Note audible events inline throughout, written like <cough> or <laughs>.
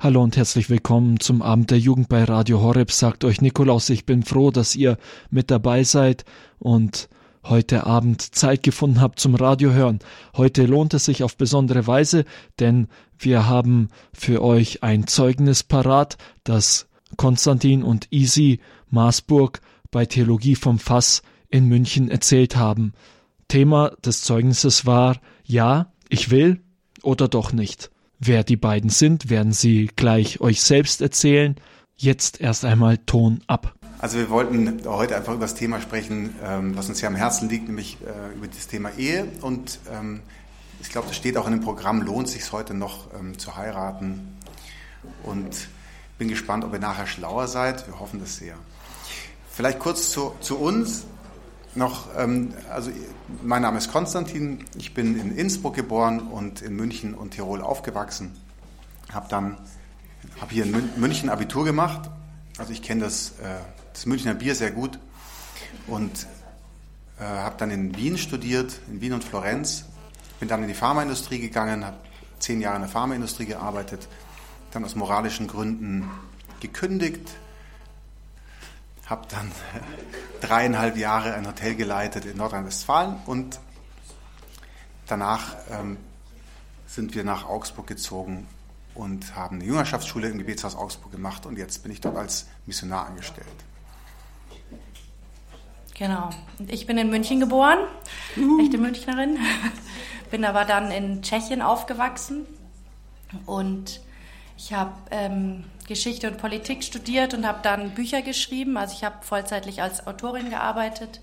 Hallo und herzlich willkommen zum Abend der Jugend bei Radio Horeb, sagt euch Nikolaus. Ich bin froh, dass ihr mit dabei seid und heute Abend Zeit gefunden habt zum Radiohören. Heute lohnt es sich auf besondere Weise, denn wir haben für euch ein Zeugnis parat, das Konstantin und Isi Maasburg bei Theologie vom Fass in München erzählt haben. Thema des Zeugnisses war Ja, ich will oder doch nicht. Wer die beiden sind, werden sie gleich euch selbst erzählen. Jetzt erst einmal Ton ab. Also wir wollten heute einfach über das Thema sprechen, ähm, was uns hier am Herzen liegt, nämlich äh, über das Thema Ehe. Und ähm, ich glaube, das steht auch in dem Programm, lohnt sich heute noch ähm, zu heiraten. Und bin gespannt, ob ihr nachher schlauer seid. Wir hoffen das sehr. Vielleicht kurz zu, zu uns noch, ähm, also mein Name ist Konstantin, ich bin in Innsbruck geboren und in München und Tirol aufgewachsen. Habe dann, habe hier in München Abitur gemacht, also ich kenne das, äh, das Münchner Bier sehr gut. Und äh, habe dann in Wien studiert, in Wien und Florenz, bin dann in die Pharmaindustrie gegangen, habe zehn Jahre in der Pharmaindustrie gearbeitet, dann aus moralischen Gründen gekündigt, habe dann dreieinhalb Jahre ein Hotel geleitet in Nordrhein-Westfalen und danach ähm, sind wir nach Augsburg gezogen und haben eine Jüngerschaftsschule im Gebetshaus Augsburg gemacht und jetzt bin ich dort als Missionar angestellt. Genau. Ich bin in München geboren, uh. echte Münchnerin. <laughs> bin aber dann in Tschechien aufgewachsen und ich habe ähm, Geschichte und Politik studiert und habe dann Bücher geschrieben. Also ich habe vollzeitlich als Autorin gearbeitet,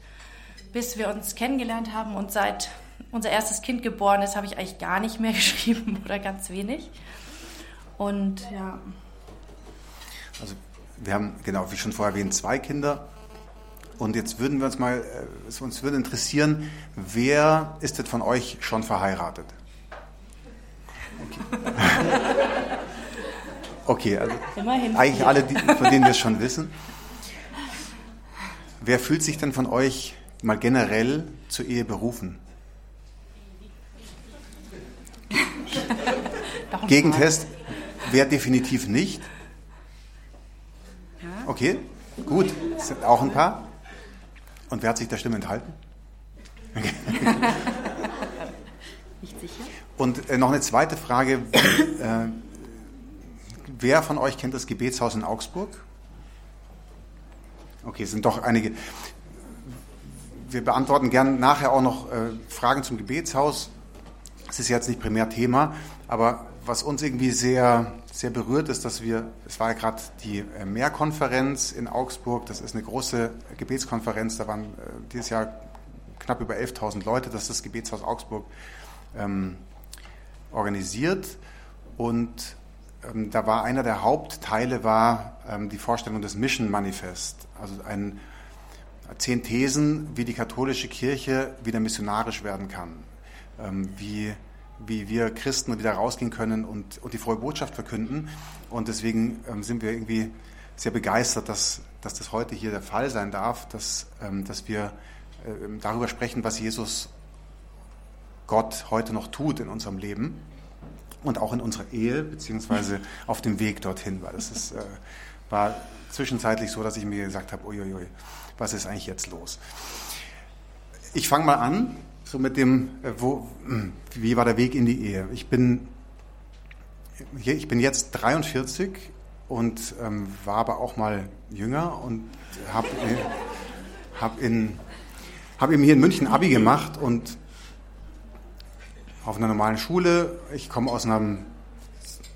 bis wir uns kennengelernt haben. Und seit unser erstes Kind geboren ist, habe ich eigentlich gar nicht mehr <laughs> geschrieben oder ganz wenig. Und ja. Also wir haben, genau, wie schon vorher erwähnt, zwei Kinder. Und jetzt würden wir uns mal, äh, uns würde interessieren, wer ist denn von euch schon verheiratet? Okay. <laughs> <laughs> Okay, also Immerhin eigentlich alle, die, von denen wir es schon wissen. Wer fühlt sich denn von euch mal generell zur Ehe berufen? Gegentest, wer definitiv nicht? Okay, gut, es sind auch ein paar. Und wer hat sich der Stimme enthalten? Okay. <laughs> Nicht sicher. Und äh, noch eine zweite Frage. Äh, Wer von euch kennt das Gebetshaus in Augsburg? Okay, es sind doch einige. Wir beantworten gern nachher auch noch äh, Fragen zum Gebetshaus. Es ist jetzt nicht primär Thema, aber was uns irgendwie sehr, sehr berührt ist, dass wir, es war ja gerade die äh, Mehrkonferenz in Augsburg, das ist eine große Gebetskonferenz, da waren äh, dieses Jahr knapp über 11.000 Leute, das ist das Gebetshaus Augsburg ähm, organisiert und ähm, da war einer der Hauptteile war ähm, die Vorstellung des Mission Manifest, also ein zehn Thesen, wie die katholische Kirche wieder missionarisch werden kann, ähm, wie wie wir Christen wieder rausgehen können und, und die frohe Botschaft verkünden. Und deswegen ähm, sind wir irgendwie sehr begeistert, dass, dass das heute hier der Fall sein darf, dass, ähm, dass wir äh, darüber sprechen, was Jesus Gott heute noch tut in unserem Leben und auch in unserer Ehe, beziehungsweise auf dem Weg dorthin, weil das ist, äh, war zwischenzeitlich so, dass ich mir gesagt habe, uiuiui, was ist eigentlich jetzt los? Ich fange mal an, so mit dem, äh, wo, wie war der Weg in die Ehe? Ich bin, ich bin jetzt 43 und ähm, war aber auch mal jünger und habe hab in, hab eben hier in München Abi gemacht und auf einer normalen Schule. Ich komme aus einem,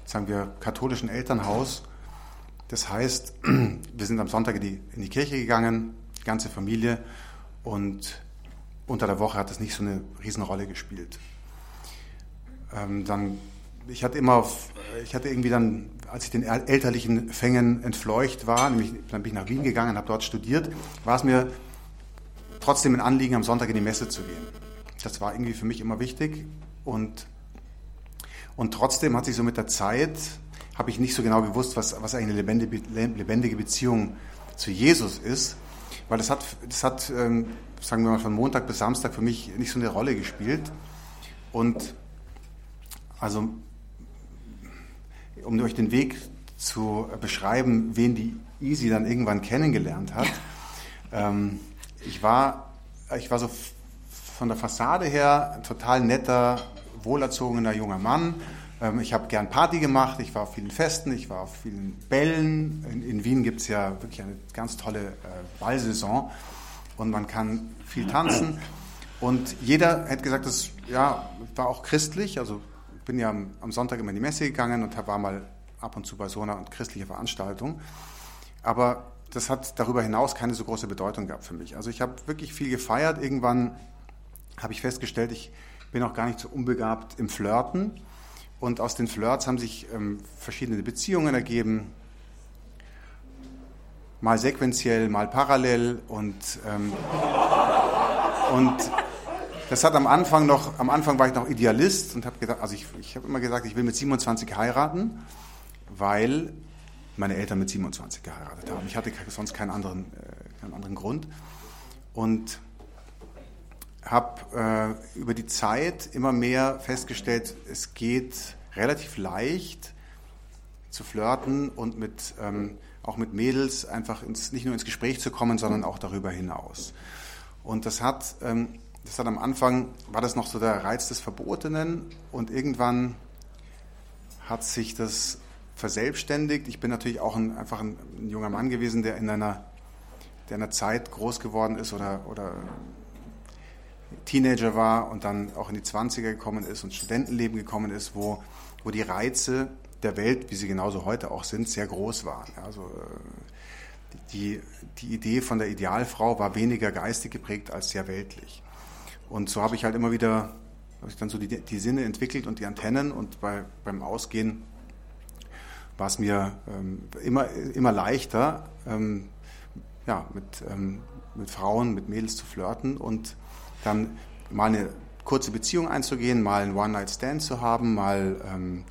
sagen wir, katholischen Elternhaus. Das heißt, <clears throat> wir sind am Sonntag in die, in die Kirche gegangen, die ganze Familie, und unter der Woche hat das nicht so eine Riesenrolle gespielt. Ähm, dann, ich hatte immer, ich hatte irgendwie dann, als ich den elterlichen Fängen entfleucht war, nämlich dann bin ich nach Wien gegangen, habe dort studiert, war es mir trotzdem ein Anliegen, am Sonntag in die Messe zu gehen. Das war irgendwie für mich immer wichtig. Und, und trotzdem hat sich so mit der Zeit, habe ich nicht so genau gewusst, was, was eine lebendige, lebendige Beziehung zu Jesus ist, weil das hat, das hat ähm, sagen wir mal, von Montag bis Samstag für mich nicht so eine Rolle gespielt. Und also um euch den Weg zu beschreiben, wen die Easy dann irgendwann kennengelernt hat. <laughs> ähm, ich war, ich war so von der Fassade her ein total netter, wohlerzogener junger Mann. Ähm, ich habe gern Party gemacht, ich war auf vielen Festen, ich war auf vielen Bällen. In, in Wien gibt es ja wirklich eine ganz tolle äh, Ballsaison und man kann viel tanzen. Und jeder hätte gesagt, das ja, war auch christlich. Also bin ja am, am Sonntag immer in die Messe gegangen und war mal ab und zu bei so einer christlichen Veranstaltung. Aber das hat darüber hinaus keine so große Bedeutung gehabt für mich. Also ich habe wirklich viel gefeiert. Irgendwann habe ich festgestellt, ich bin auch gar nicht so unbegabt im Flirten. Und aus den Flirts haben sich ähm, verschiedene Beziehungen ergeben, mal sequenziell, mal parallel. Und, ähm, und das hat am Anfang noch, am Anfang war ich noch Idealist und habe gedacht, also ich, ich habe immer gesagt, ich will mit 27 heiraten, weil meine Eltern mit 27 geheiratet haben. Ich hatte sonst keinen anderen, äh, keinen anderen Grund. Und habe äh, über die Zeit immer mehr festgestellt, es geht relativ leicht zu flirten und mit, ähm, auch mit Mädels einfach ins, nicht nur ins Gespräch zu kommen, sondern auch darüber hinaus. Und das hat, ähm, das hat am Anfang, war das noch so der Reiz des Verbotenen und irgendwann hat sich das verselbstständigt. Ich bin natürlich auch ein, einfach ein, ein junger Mann gewesen, der in einer, der in einer Zeit groß geworden ist oder, oder Teenager war und dann auch in die 20er gekommen ist und Studentenleben gekommen ist, wo, wo die Reize der Welt, wie sie genauso heute auch sind, sehr groß waren. Also äh, die, die Idee von der Idealfrau war weniger geistig geprägt als sehr weltlich. Und so habe ich halt immer wieder, habe ich dann so die, die Sinne entwickelt und die Antennen und bei, beim Ausgehen war es mir ähm, immer, immer leichter, ähm, ja, mit, ähm, mit Frauen, mit Mädels zu flirten und dann mal eine kurze Beziehung einzugehen, mal einen One-Night-Stand zu haben, mal ähm,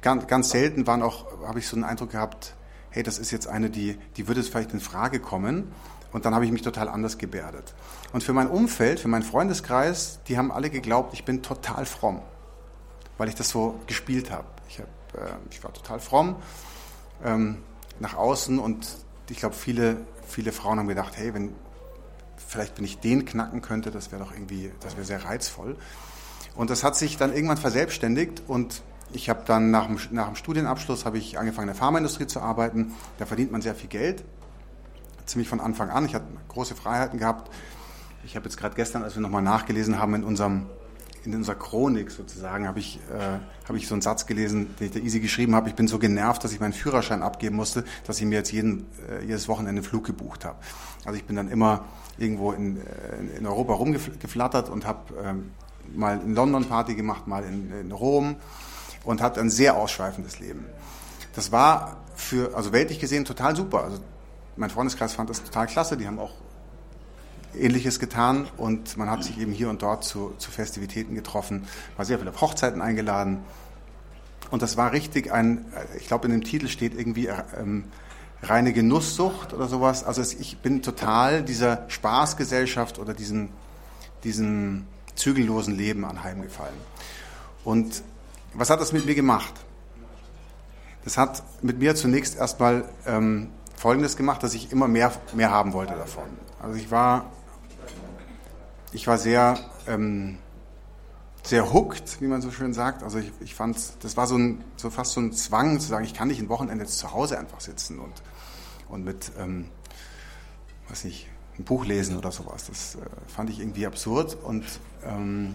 ganz, ganz selten waren auch, habe ich so einen Eindruck gehabt, hey, das ist jetzt eine, die, die würde es vielleicht in Frage kommen. Und dann habe ich mich total anders gebärdet. Und für mein Umfeld, für meinen Freundeskreis, die haben alle geglaubt, ich bin total fromm, weil ich das so gespielt habe. Ich, hab, äh, ich war total fromm ähm, nach außen und ich glaube, viele, viele Frauen haben gedacht, hey, wenn, vielleicht wenn ich den knacken könnte, das wäre doch irgendwie, das wäre sehr reizvoll. Und das hat sich dann irgendwann verselbstständigt und ich habe dann nach dem, nach dem Studienabschluss habe ich angefangen in der Pharmaindustrie zu arbeiten. Da verdient man sehr viel Geld, ziemlich von Anfang an. Ich hatte große Freiheiten gehabt. Ich habe jetzt gerade gestern, als wir nochmal nachgelesen haben in unserem in unserer Chronik sozusagen habe ich, äh, habe ich so einen Satz gelesen, den ich der Easy geschrieben habe. Ich bin so genervt, dass ich meinen Führerschein abgeben musste, dass ich mir jetzt jeden, äh, jedes Wochenende einen Flug gebucht habe. Also ich bin dann immer irgendwo in, äh, in Europa rumgeflattert und habe ähm, mal in London Party gemacht, mal in, in Rom und hatte ein sehr ausschweifendes Leben. Das war für, also weltlich gesehen total super. Also mein Freundeskreis fand das total klasse. Die haben auch Ähnliches getan und man hat sich eben hier und dort zu, zu Festivitäten getroffen, war sehr viele Hochzeiten eingeladen. Und das war richtig ein, ich glaube in dem Titel steht irgendwie ähm, reine Genusssucht oder sowas. Also ich bin total dieser Spaßgesellschaft oder diesem, diesem zügellosen Leben anheimgefallen. Und was hat das mit mir gemacht? Das hat mit mir zunächst erstmal ähm, Folgendes gemacht, dass ich immer mehr, mehr haben wollte davon. Also ich war, ich war sehr, ähm, sehr hooked, wie man so schön sagt. Also ich, ich fand, das war so, ein, so fast so ein Zwang zu sagen, ich kann nicht ein Wochenende zu Hause einfach sitzen und, und mit, ähm, weiß nicht, ein Buch lesen oder sowas. Das äh, fand ich irgendwie absurd und ähm,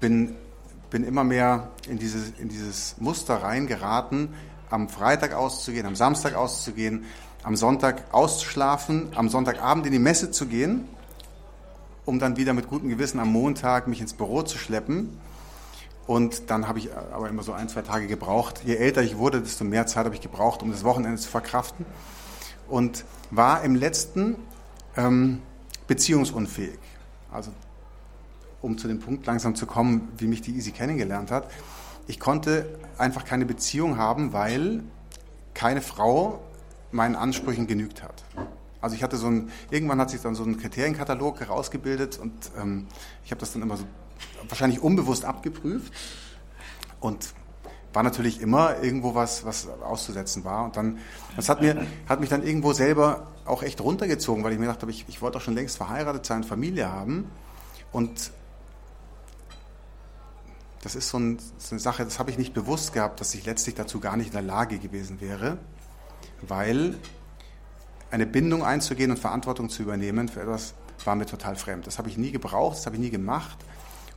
bin, bin immer mehr in dieses, in dieses Muster reingeraten, am Freitag auszugehen, am Samstag auszugehen, am Sonntag auszuschlafen, am Sonntagabend in die Messe zu gehen, um dann wieder mit gutem Gewissen am Montag mich ins Büro zu schleppen. Und dann habe ich aber immer so ein, zwei Tage gebraucht. Je älter ich wurde, desto mehr Zeit habe ich gebraucht, um das Wochenende zu verkraften. Und war im letzten ähm, beziehungsunfähig. Also um zu dem Punkt langsam zu kommen, wie mich die Easy kennengelernt hat. Ich konnte einfach keine Beziehung haben, weil keine Frau meinen Ansprüchen genügt hat. Also ich hatte so ein, irgendwann hat sich dann so ein Kriterienkatalog herausgebildet und ähm, ich habe das dann immer so wahrscheinlich unbewusst abgeprüft und war natürlich immer irgendwo was, was auszusetzen war. Und dann, das hat mir, hat mich dann irgendwo selber auch echt runtergezogen, weil ich mir gedacht habe, ich, ich wollte doch schon längst verheiratet sein, Familie haben. Und das ist so, ein, so eine Sache, das habe ich nicht bewusst gehabt, dass ich letztlich dazu gar nicht in der Lage gewesen wäre, weil eine Bindung einzugehen und Verantwortung zu übernehmen für etwas war mir total fremd. Das habe ich nie gebraucht, das habe ich nie gemacht.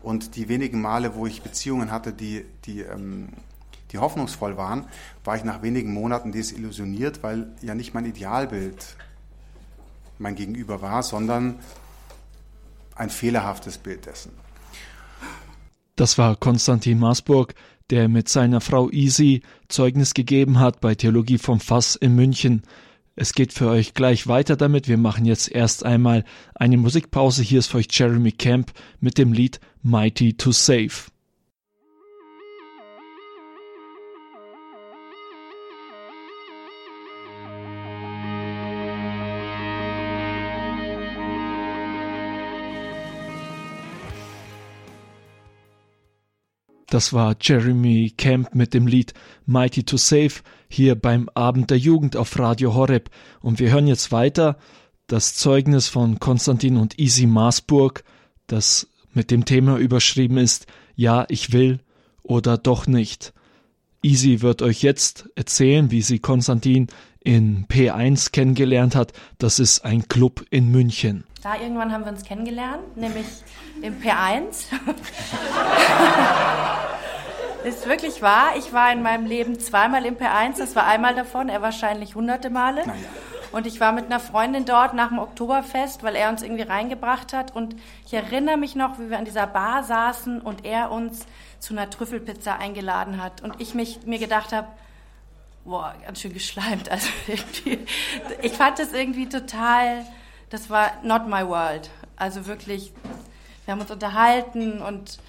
Und die wenigen Male, wo ich Beziehungen hatte, die, die, ähm, die hoffnungsvoll waren, war ich nach wenigen Monaten desillusioniert, weil ja nicht mein Idealbild mein Gegenüber war, sondern ein fehlerhaftes Bild dessen. Das war Konstantin Maasburg, der mit seiner Frau Easy Zeugnis gegeben hat bei Theologie vom Fass in München. Es geht für euch gleich weiter damit. Wir machen jetzt erst einmal eine Musikpause. Hier ist für euch Jeremy Camp mit dem Lied Mighty to Save. Das war Jeremy Camp mit dem Lied Mighty to Save hier beim Abend der Jugend auf Radio Horeb. Und wir hören jetzt weiter das Zeugnis von Konstantin und Isi Maasburg, das mit dem Thema überschrieben ist Ja, ich will oder doch nicht. Isi wird euch jetzt erzählen, wie sie Konstantin in P1 kennengelernt hat. Das ist ein Club in München. Da irgendwann haben wir uns kennengelernt, nämlich im P1. <laughs> ist wirklich wahr. Ich war in meinem Leben zweimal im P1. Das war einmal davon, er wahrscheinlich hunderte Male. Ja. Und ich war mit einer Freundin dort nach dem Oktoberfest, weil er uns irgendwie reingebracht hat. Und ich erinnere mich noch, wie wir an dieser Bar saßen und er uns zu einer Trüffelpizza eingeladen hat. Und ich mich, mir gedacht habe, boah, ganz schön geschleimt. <laughs> Also irgendwie, ich fand das irgendwie total, das war not my world. Also wirklich, wir haben uns unterhalten und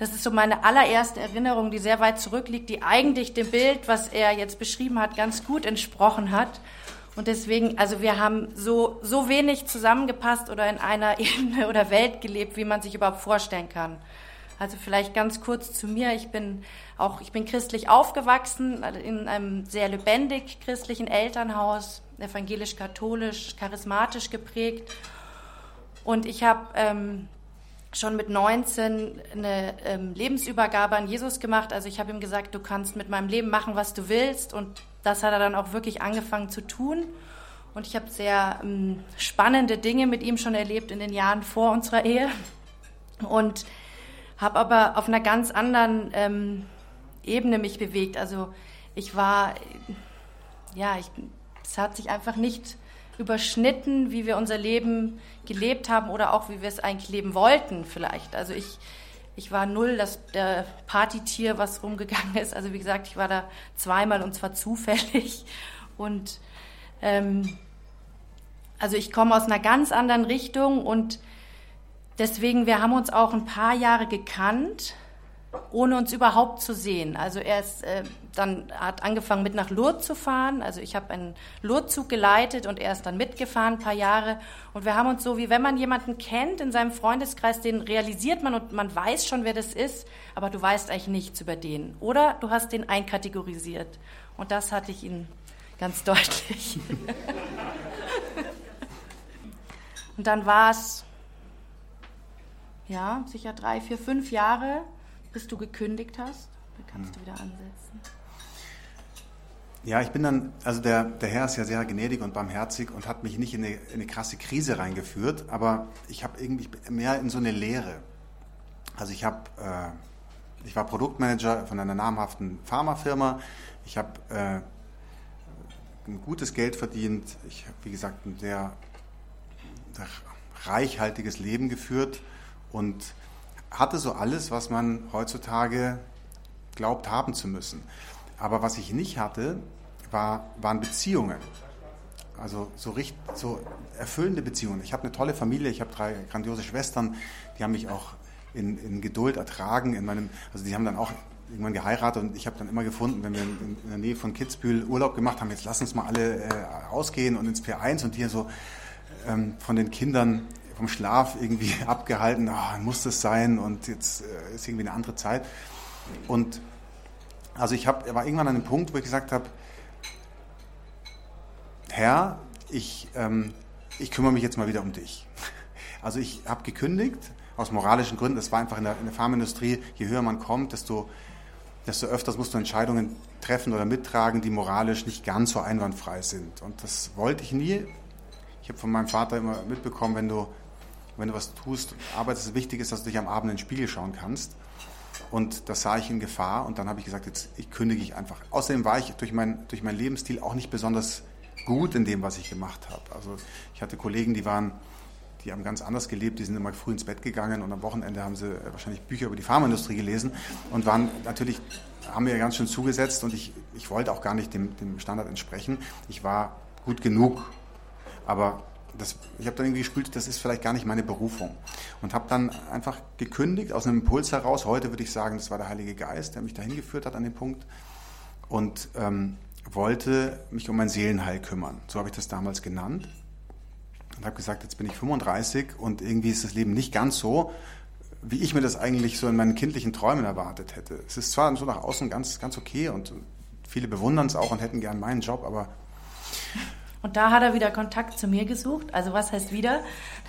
das ist so meine allererste Erinnerung, die sehr weit zurückliegt, die eigentlich dem Bild, was er jetzt beschrieben hat, ganz gut entsprochen hat. Und deswegen, also wir haben so, so wenig zusammengepasst oder in einer <laughs> Ebene oder Welt gelebt, wie man sich überhaupt vorstellen kann. Also vielleicht ganz kurz zu mir. Ich bin auch, ich bin christlich aufgewachsen, in einem sehr lebendig christlichen Elternhaus, evangelisch-katholisch, charismatisch geprägt. Und ich habe ähm, schon mit 19 eine ähm, Lebensübergabe an Jesus gemacht. Also ich habe ihm gesagt, du kannst mit meinem Leben machen, was du willst. Und das hat er dann auch wirklich angefangen zu tun. Und ich habe sehr ähm, spannende Dinge mit ihm schon erlebt in den Jahren vor unserer Ehe. Und habe aber auf einer ganz anderen ähm, Ebene mich bewegt. Also ich war, ja, ich, es hat sich einfach nicht überschnitten, wie wir unser Leben gelebt haben oder auch wie wir es eigentlich leben wollten vielleicht. Also ich, ich war null das der Partytier, was rumgegangen ist. Also wie gesagt, ich war da zweimal und zwar zufällig. Und ähm, also ich komme aus einer ganz anderen Richtung und Deswegen, wir haben uns auch ein paar Jahre gekannt, ohne uns überhaupt zu sehen. Also er ist, äh, dann hat angefangen mit nach Lourdes zu fahren. Also ich habe einen Lourdes-Zug geleitet und er ist dann mitgefahren ein paar Jahre. Und wir haben uns so, wie wenn man jemanden kennt in seinem Freundeskreis, den realisiert man und man weiß schon, wer das ist, aber du weißt eigentlich nichts über den. Oder du hast den einkategorisiert. Und das hatte ich ihn ganz <laughs> deutlich. und dann war es ja, sicher drei, vier, fünf Jahre, bis du gekündigt hast. Da kannst du wieder ansetzen. Ja, ich bin dann, also der, der Herr ist ja sehr gnädig und barmherzig und hat mich nicht in eine, in eine krasse Krise reingeführt, aber ich habe irgendwie mehr in so eine Lehre. Also ich habe, äh, ich war Produktmanager von einer namhaften Pharmafirma. Ich habe äh, ein gutes Geld verdient. Ich habe, wie gesagt, ein sehr, sehr reichhaltiges Leben geführt und hatte so alles, was man heutzutage glaubt haben zu müssen. Aber was ich nicht hatte, war, waren Beziehungen. Also so, richtig, so erfüllende Beziehungen. Ich habe eine tolle Familie, ich habe drei grandiose Schwestern, die haben mich auch in, in Geduld ertragen. In meinem, also die haben dann auch irgendwann geheiratet und ich habe dann immer gefunden, wenn wir in, in, der Nähe von Kitzbühel Urlaub gemacht haben, jetzt lass uns mal alle äh, ausgehen und ins P1 und hier so ähm, von den Kindern vom Schlaf irgendwie <laughs> abgehalten, oh, muss das sein und jetzt äh, ist irgendwie eine andere Zeit. Und Also ich hab, war irgendwann an einem Punkt, wo ich gesagt habe, Herr, ich, ähm, ich kümmere mich jetzt mal wieder um dich. <laughs> Also ich habe gekündigt, aus moralischen Gründen. Das war einfach in der, in der Pharmaindustrie, je höher man kommt, desto, desto öfters musst du Entscheidungen treffen oder mittragen, die moralisch nicht ganz so einwandfrei sind. Und das wollte ich nie. Ich habe von meinem Vater immer mitbekommen, wenn du, wenn du was tust, arbeitest, wichtig ist, dass du dich am Abend in den Spiegel schauen kannst. Und das sah ich in Gefahr und dann habe ich gesagt, jetzt ich kündige ich einfach. Außerdem war ich durch, mein, durch meinen Lebensstil auch nicht besonders gut in dem, was ich gemacht habe. Also ich hatte Kollegen, die waren, die haben ganz anders gelebt, die sind immer früh ins Bett gegangen und am Wochenende haben sie wahrscheinlich Bücher über die Pharmaindustrie gelesen und waren natürlich, haben mir ganz schön zugesetzt und ich, ich wollte auch gar nicht dem, dem Standard entsprechen. Ich war gut genug, aber das, ich habe dann irgendwie gespült, das ist vielleicht gar nicht meine Berufung. Und habe dann einfach gekündigt aus einem Impuls heraus. Heute würde ich sagen, das war der Heilige Geist, der mich dahin geführt hat an den Punkt. Und ähm, wollte mich um mein Seelenheil kümmern. So habe ich das damals genannt. Und habe gesagt, jetzt bin ich 35 und irgendwie ist das Leben nicht ganz so, wie ich mir das eigentlich so in meinen kindlichen Träumen erwartet hätte. Es ist zwar so nach außen ganz, ganz okay und viele bewundern es auch und hätten gern meinen Job, aber und da hat er wieder Kontakt zu mir gesucht. Also was heißt wieder?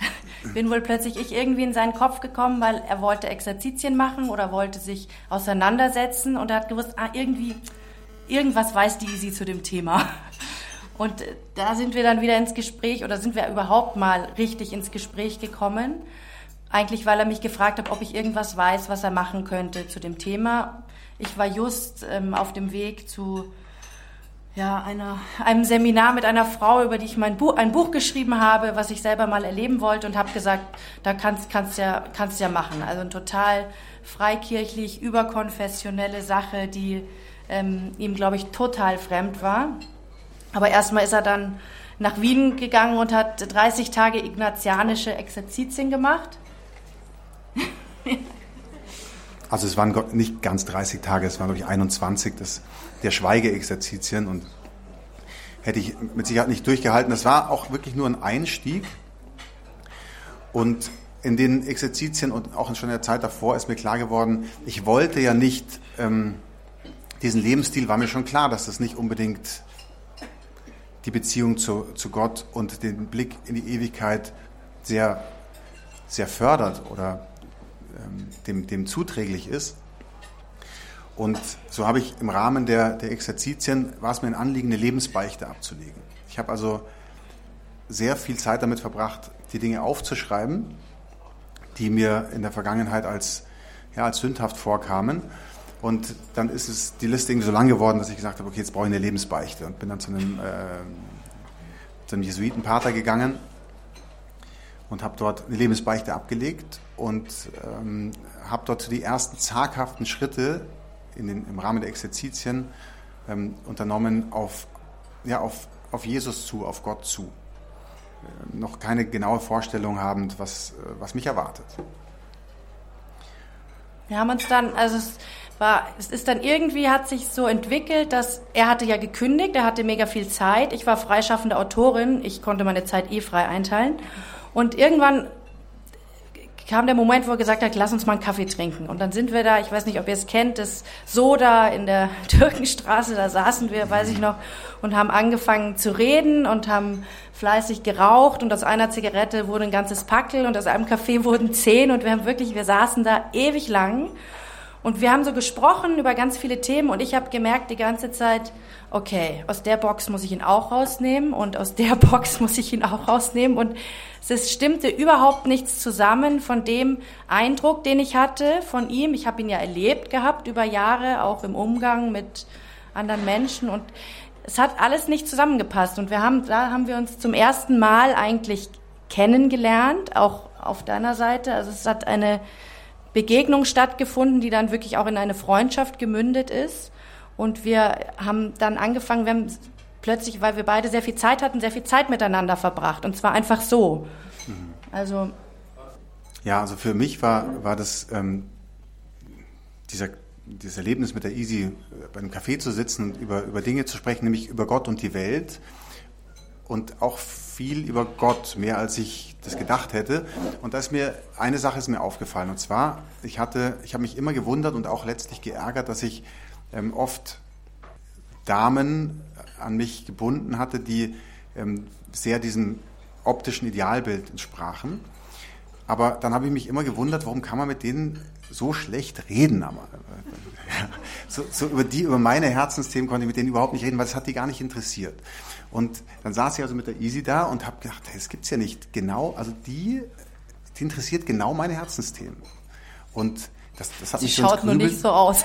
<laughs> Bin wohl plötzlich ich irgendwie in seinen Kopf gekommen, weil er wollte Exerzitien machen oder wollte sich auseinandersetzen und er hat gewusst, ah, irgendwie, irgendwas weiß die Easy zu dem Thema. <laughs> Und äh, da sind wir dann wieder ins Gespräch oder sind wir überhaupt mal richtig ins Gespräch gekommen. Eigentlich, weil er mich gefragt hat, ob ich irgendwas weiß, was er machen könnte zu dem Thema. Ich war just ähm, auf dem Weg zu ja, einer, einem Seminar mit einer Frau, über die ich mein Buch, ein Buch geschrieben habe, was ich selber mal erleben wollte und habe gesagt, da kannst kannst ja kannst ja machen. Also ein total freikirchlich überkonfessionelle Sache, die ähm, ihm glaube ich total fremd war. Aber erstmal ist er dann nach Wien gegangen und hat 30 Tage ignatianische Exerzitien gemacht. <laughs> Also es waren nicht ganz 30 Tage, es waren glaube ich 21. Das der Schweigeexerzitien und hätte ich mit Sicherheit nicht durchgehalten. Das war auch wirklich nur ein Einstieg. Und in den Exerzitien und auch schon in der Zeit davor ist mir klar geworden, ich wollte ja nicht ähm, diesen Lebensstil, war mir schon klar, dass das nicht unbedingt die Beziehung zu, zu Gott und den Blick in die Ewigkeit sehr, sehr fördert oder dem, dem zuträglich ist. Und so habe ich im Rahmen der, der Exerzitien, war es mir ein Anliegen, eine Lebensbeichte abzulegen. Ich habe also sehr viel Zeit damit verbracht, die Dinge aufzuschreiben, die mir in der Vergangenheit als, ja, als sündhaft vorkamen. Und dann ist es die Liste irgendwie so lang geworden, dass ich gesagt habe, okay, jetzt brauche ich eine Lebensbeichte und bin dann zu einem, äh, zu einem Jesuitenpater gegangen und habe dort eine Lebensbeichte abgelegt und ähm, habe dort die ersten zaghaften Schritte in den, im Rahmen der Exerzitien ähm, unternommen auf, ja, auf, auf Jesus zu, auf Gott zu. Äh, noch keine genaue Vorstellung habend, was, äh, was mich erwartet. Wir haben uns dann, also es war, es ist dann irgendwie, hat sich so entwickelt, dass er hatte ja gekündigt, er hatte mega viel Zeit. Ich war freischaffende Autorin, ich konnte meine Zeit eh frei einteilen. Und irgendwann kam der Moment, wo er gesagt hat, lass uns mal einen Kaffee trinken. Und dann sind wir da, ich weiß nicht, ob ihr es kennt, das Soda in der <laughs> Türkenstraße, da saßen wir, weiß ich noch, und haben angefangen zu reden und haben fleißig geraucht. Und aus einer Zigarette wurde ein ganzes Packel und aus einem Kaffee <laughs> wurden zehn. Und wir haben wirklich, wir saßen da ewig lang. Und wir haben so gesprochen über ganz viele Themen. Und ich habe gemerkt die ganze Zeit, okay, aus der Box muss ich ihn auch rausnehmen und aus der <laughs> Box muss ich ihn auch rausnehmen und es stimmte überhaupt nichts zusammen von dem Eindruck, den ich hatte von ihm. Ich habe ihn ja erlebt gehabt über Jahre, auch im Umgang mit anderen Menschen und es hat alles nicht zusammengepasst und wir haben, da haben wir uns zum ersten Mal eigentlich kennengelernt, auch auf deiner Seite. Also es hat eine Begegnung stattgefunden, die dann wirklich auch in eine Freundschaft gemündet ist. Und wir haben dann angefangen, wir haben plötzlich, weil wir beide sehr viel Zeit hatten, sehr viel Zeit miteinander verbracht. Und zwar einfach so. Mhm. Also. Ja, also für mich war, war das ähm, dieser, dieses Erlebnis mit der Easy, äh, bei einem Café zu sitzen und über, über Dinge zu sprechen, nämlich über Gott und die Welt und auch viel über Gott, mehr als ich das gedacht hätte. Und da ist mir, eine Sache ist mir aufgefallen, und zwar, ich hatte, ich habe mich immer gewundert und auch letztlich geärgert, dass ich ähm, oft Damen an mich gebunden hatte, die ähm, sehr diesem optischen Idealbild entsprachen. Aber dann habe ich mich immer gewundert, warum kann man mit denen so schlecht reden. Aber, <laughs> so, so über die, über meine Herzensthemen konnte ich mit denen überhaupt nicht reden, weil das hat die gar nicht interessiert. Und dann saß ich also mit der Easy da und habe gedacht, das gibt's ja nicht. Genau, also die, die interessiert genau meine Herzensthemen. Und das, das hat Sie mich schaut nur nicht so aus. <laughs>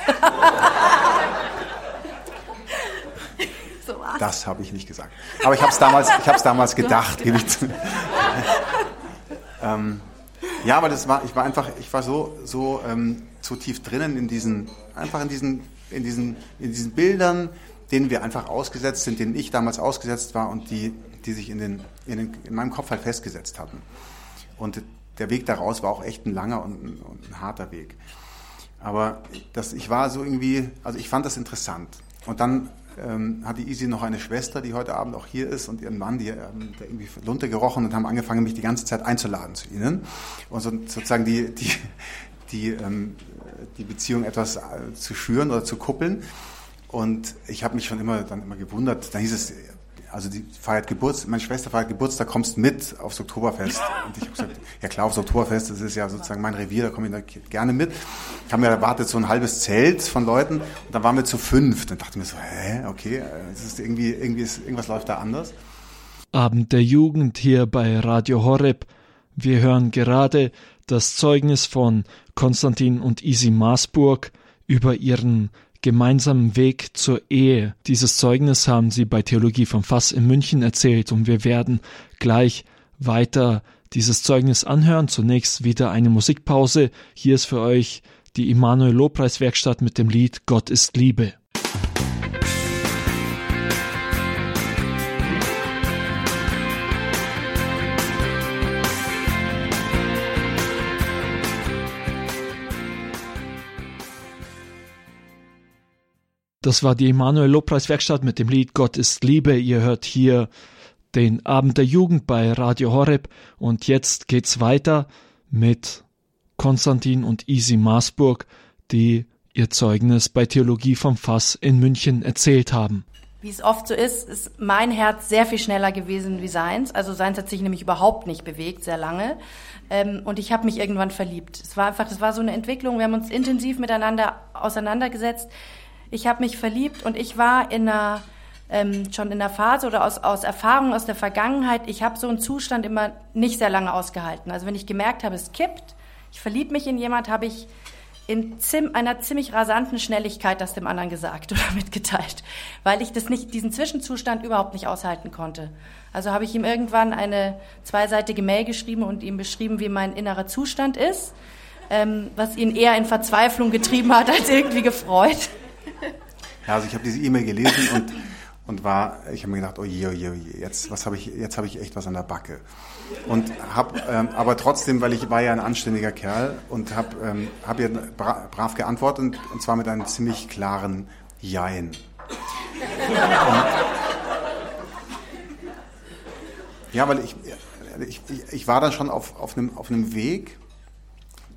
so das habe ich nicht gesagt. Aber ich habe es damals, ich habe damals gedacht, gebe ich <laughs> zu. ähm, ja, aber das war, ich war einfach, ich war so, so, ähm, so tief drinnen in diesen, einfach in diesen, in diesen, in diesen Bildern, denen wir einfach ausgesetzt sind, denen ich damals ausgesetzt war und die, die sich in, den, in, den, in meinem Kopf halt festgesetzt hatten. Und der Weg daraus war auch echt ein langer und ein, und ein harter Weg. Aber das, ich war so irgendwie, also ich fand das interessant. Und dann ähm, hat die Easy noch eine Schwester, die heute Abend auch hier ist und ihren Mann, die ähm, der irgendwie Lunte gerochen und haben angefangen, mich die ganze Zeit einzuladen zu ihnen und so, sozusagen die, die, die, ähm, die Beziehung etwas äh, zu schüren oder zu kuppeln. Und ich habe mich schon immer dann immer gewundert. Dann hieß es, also die feiert Geburtstag, meine Schwester feiert Geburtstag, kommst mit aufs Oktoberfest. Und ich habe gesagt, <laughs> ja klar, aufs Oktoberfest, das ist ja sozusagen mein Revier, da komme ich da gerne mit. Ich habe mir erwartet so ein halbes Zelt von Leuten und dann waren wir zu fünf. Dann dachte ich mir so, hä, okay, das ist irgendwie, irgendwie ist, irgendwas läuft da anders. Abend der Jugend hier bei Radio Horeb. Wir hören gerade das Zeugnis von Konstantin und Isi Maasburg über ihren gemeinsamen Weg zur Ehe. Dieses Zeugnis haben sie bei Theologie vom Fass in München erzählt und wir werden gleich weiter dieses Zeugnis anhören. Zunächst wieder eine Musikpause. Hier ist für euch die Immanuel Lobpreiswerkstatt mit dem Lied Gott ist Liebe. Das war die Emanuel Lobpreiswerkstatt mit dem Lied Gott ist Liebe. Ihr hört hier den Abend der Jugend bei Radio Horeb und jetzt geht's weiter mit Konstantin und Isi Maasburg, die ihr Zeugnis bei Theologie vom Fass in München erzählt haben. Wie es oft so ist, ist mein Herz sehr viel schneller gewesen wie seins. Also seins hat sich nämlich überhaupt nicht bewegt, sehr lange. Ähm, und ich habe mich irgendwann verliebt. Es war einfach, es war so eine Entwicklung. Wir haben uns intensiv miteinander auseinandergesetzt ich habe mich verliebt und ich war in einer ähm, schon in der Phase oder aus, aus Erfahrung aus der Vergangenheit, ich habe so einen Zustand immer nicht sehr lange ausgehalten. Also wenn ich gemerkt habe, es kippt, ich verliebe mich in jemand, habe ich in zim, einer ziemlich rasanten Schnelligkeit das dem anderen gesagt <laughs> oder mitgeteilt, weil ich das nicht, diesen Zwischenzustand überhaupt nicht aushalten konnte. Also habe ich ihm irgendwann eine zweiseitige Mail geschrieben und ihm beschrieben, wie mein innerer Zustand ist, ähm, was ihn eher in Verzweiflung getrieben hat als irgendwie gefreut. Ja, also ich habe diese E-Mail gelesen und, und war, ich habe mir gedacht, oh je, oh je, oh je, jetzt, was hab ich, jetzt habe ich echt was an der Backe. Und habe, ähm, aber trotzdem, weil ich war ja ein anständiger Kerl und habe ähm, hab ihr bra brav geantwortet und, und zwar mit einem ziemlich klaren Jein. Ja, weil ich, ich, ich war dann schon auf, auf, einem, auf einem Weg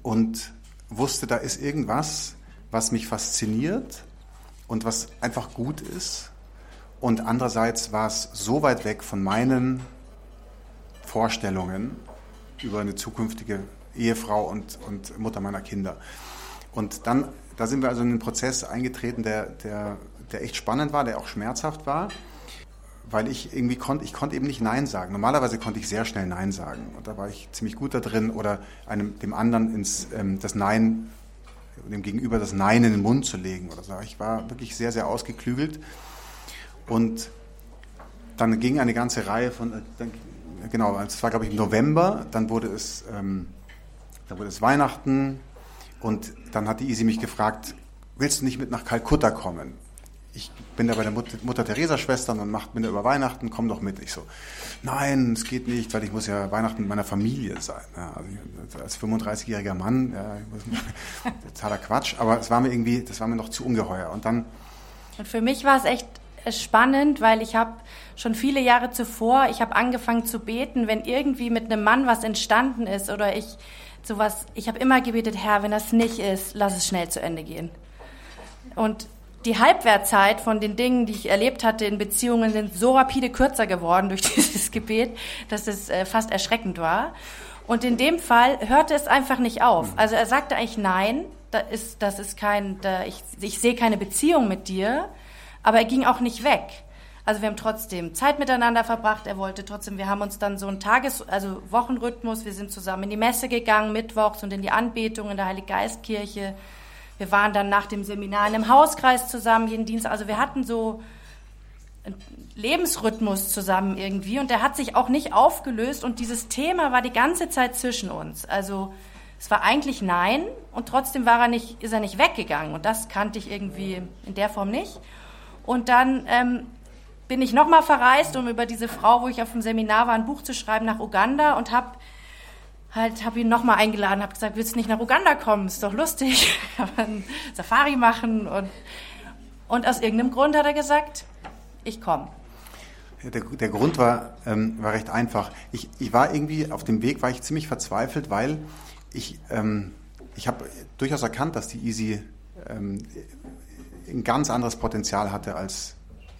und wusste, da ist irgendwas, was mich fasziniert und was einfach gut ist. Und andererseits war es so weit weg von meinen Vorstellungen über eine zukünftige Ehefrau und, und Mutter meiner Kinder. Und dann, da sind wir also in einen Prozess eingetreten, der, der, der echt spannend war, der auch schmerzhaft war, weil ich irgendwie konnte, ich konnte eben nicht Nein sagen. Normalerweise konnte ich sehr schnell Nein sagen. Und da war ich ziemlich gut da drin oder einem, dem anderen ins, ähm, das Nein dem Gegenüber das Nein in den Mund zu legen oder so. Ich war wirklich sehr, sehr ausgeklügelt. Und dann ging eine ganze Reihe von, äh, dann, genau, es war glaube ich im November, dann wurde es, ähm, dann wurde es Weihnachten und dann hat die Isi mich gefragt, willst du nicht mit nach Kalkutta kommen? Ich bin da bei der Mutter, Mutter Teresa Schwestern und macht bin da über Weihnachten, komm doch mit. Ich so, nein, es geht nicht, weil ich muss ja Weihnachten mit meiner Familie sein. Ja, also als 35-jähriger Mann, ja, <laughs> totaler Quatsch, aber es war mir irgendwie, das war mir noch zu ungeheuer. Und dann. Und für mich war es echt spannend, weil ich habe schon viele Jahre zuvor, ich habe angefangen zu beten, wenn irgendwie mit einem Mann was entstanden ist oder ich sowas, ich habe immer gebetet, Herr, wenn das nicht ist, lass es schnell zu Ende gehen. Und die Halbwertzeit von den Dingen, die ich erlebt hatte in Beziehungen, sind so rapide kürzer geworden durch <laughs> dieses Gebet, dass es äh, fast erschreckend war. Und in dem Fall hörte es einfach nicht auf. Also er sagte eigentlich nein, da ist, das ist kein, da, ich, ich sehe keine Beziehung mit dir, aber er ging auch nicht weg. Also wir haben trotzdem Zeit miteinander verbracht. Er wollte trotzdem, wir haben uns dann so einen Tages-, also Wochenrhythmus. Wir sind zusammen in die Messe gegangen, mittwochs und in die Anbetung in der Heiliggeistkirche. Wir waren dann nach dem Seminar in einem Hauskreis zusammen, jeden Dienst. Also wir hatten so einen Lebensrhythmus zusammen irgendwie und der hat sich auch nicht aufgelöst und dieses Thema war die ganze Zeit zwischen uns. Also es war eigentlich nein und trotzdem war er nicht, ist er nicht weggegangen und das kannte ich irgendwie in der Form nicht. Und dann ähm, bin ich nochmal verreist, um über diese Frau, wo ich auf dem Seminar war, ein Buch zu schreiben nach Uganda und habe halt habe ihn nochmal eingeladen, habe gesagt, willst du nicht nach Uganda kommen? Ist doch lustig, <laughs> Safari machen und und aus irgendeinem Grund hat er gesagt, ich komme. Der, der, Grund war, ähm, war recht einfach. Ich, ich war irgendwie auf dem Weg, war ich ziemlich verzweifelt, weil ich, ähm, ich habe durchaus erkannt, dass die Easy ähm, ein ganz anderes Potenzial hatte als,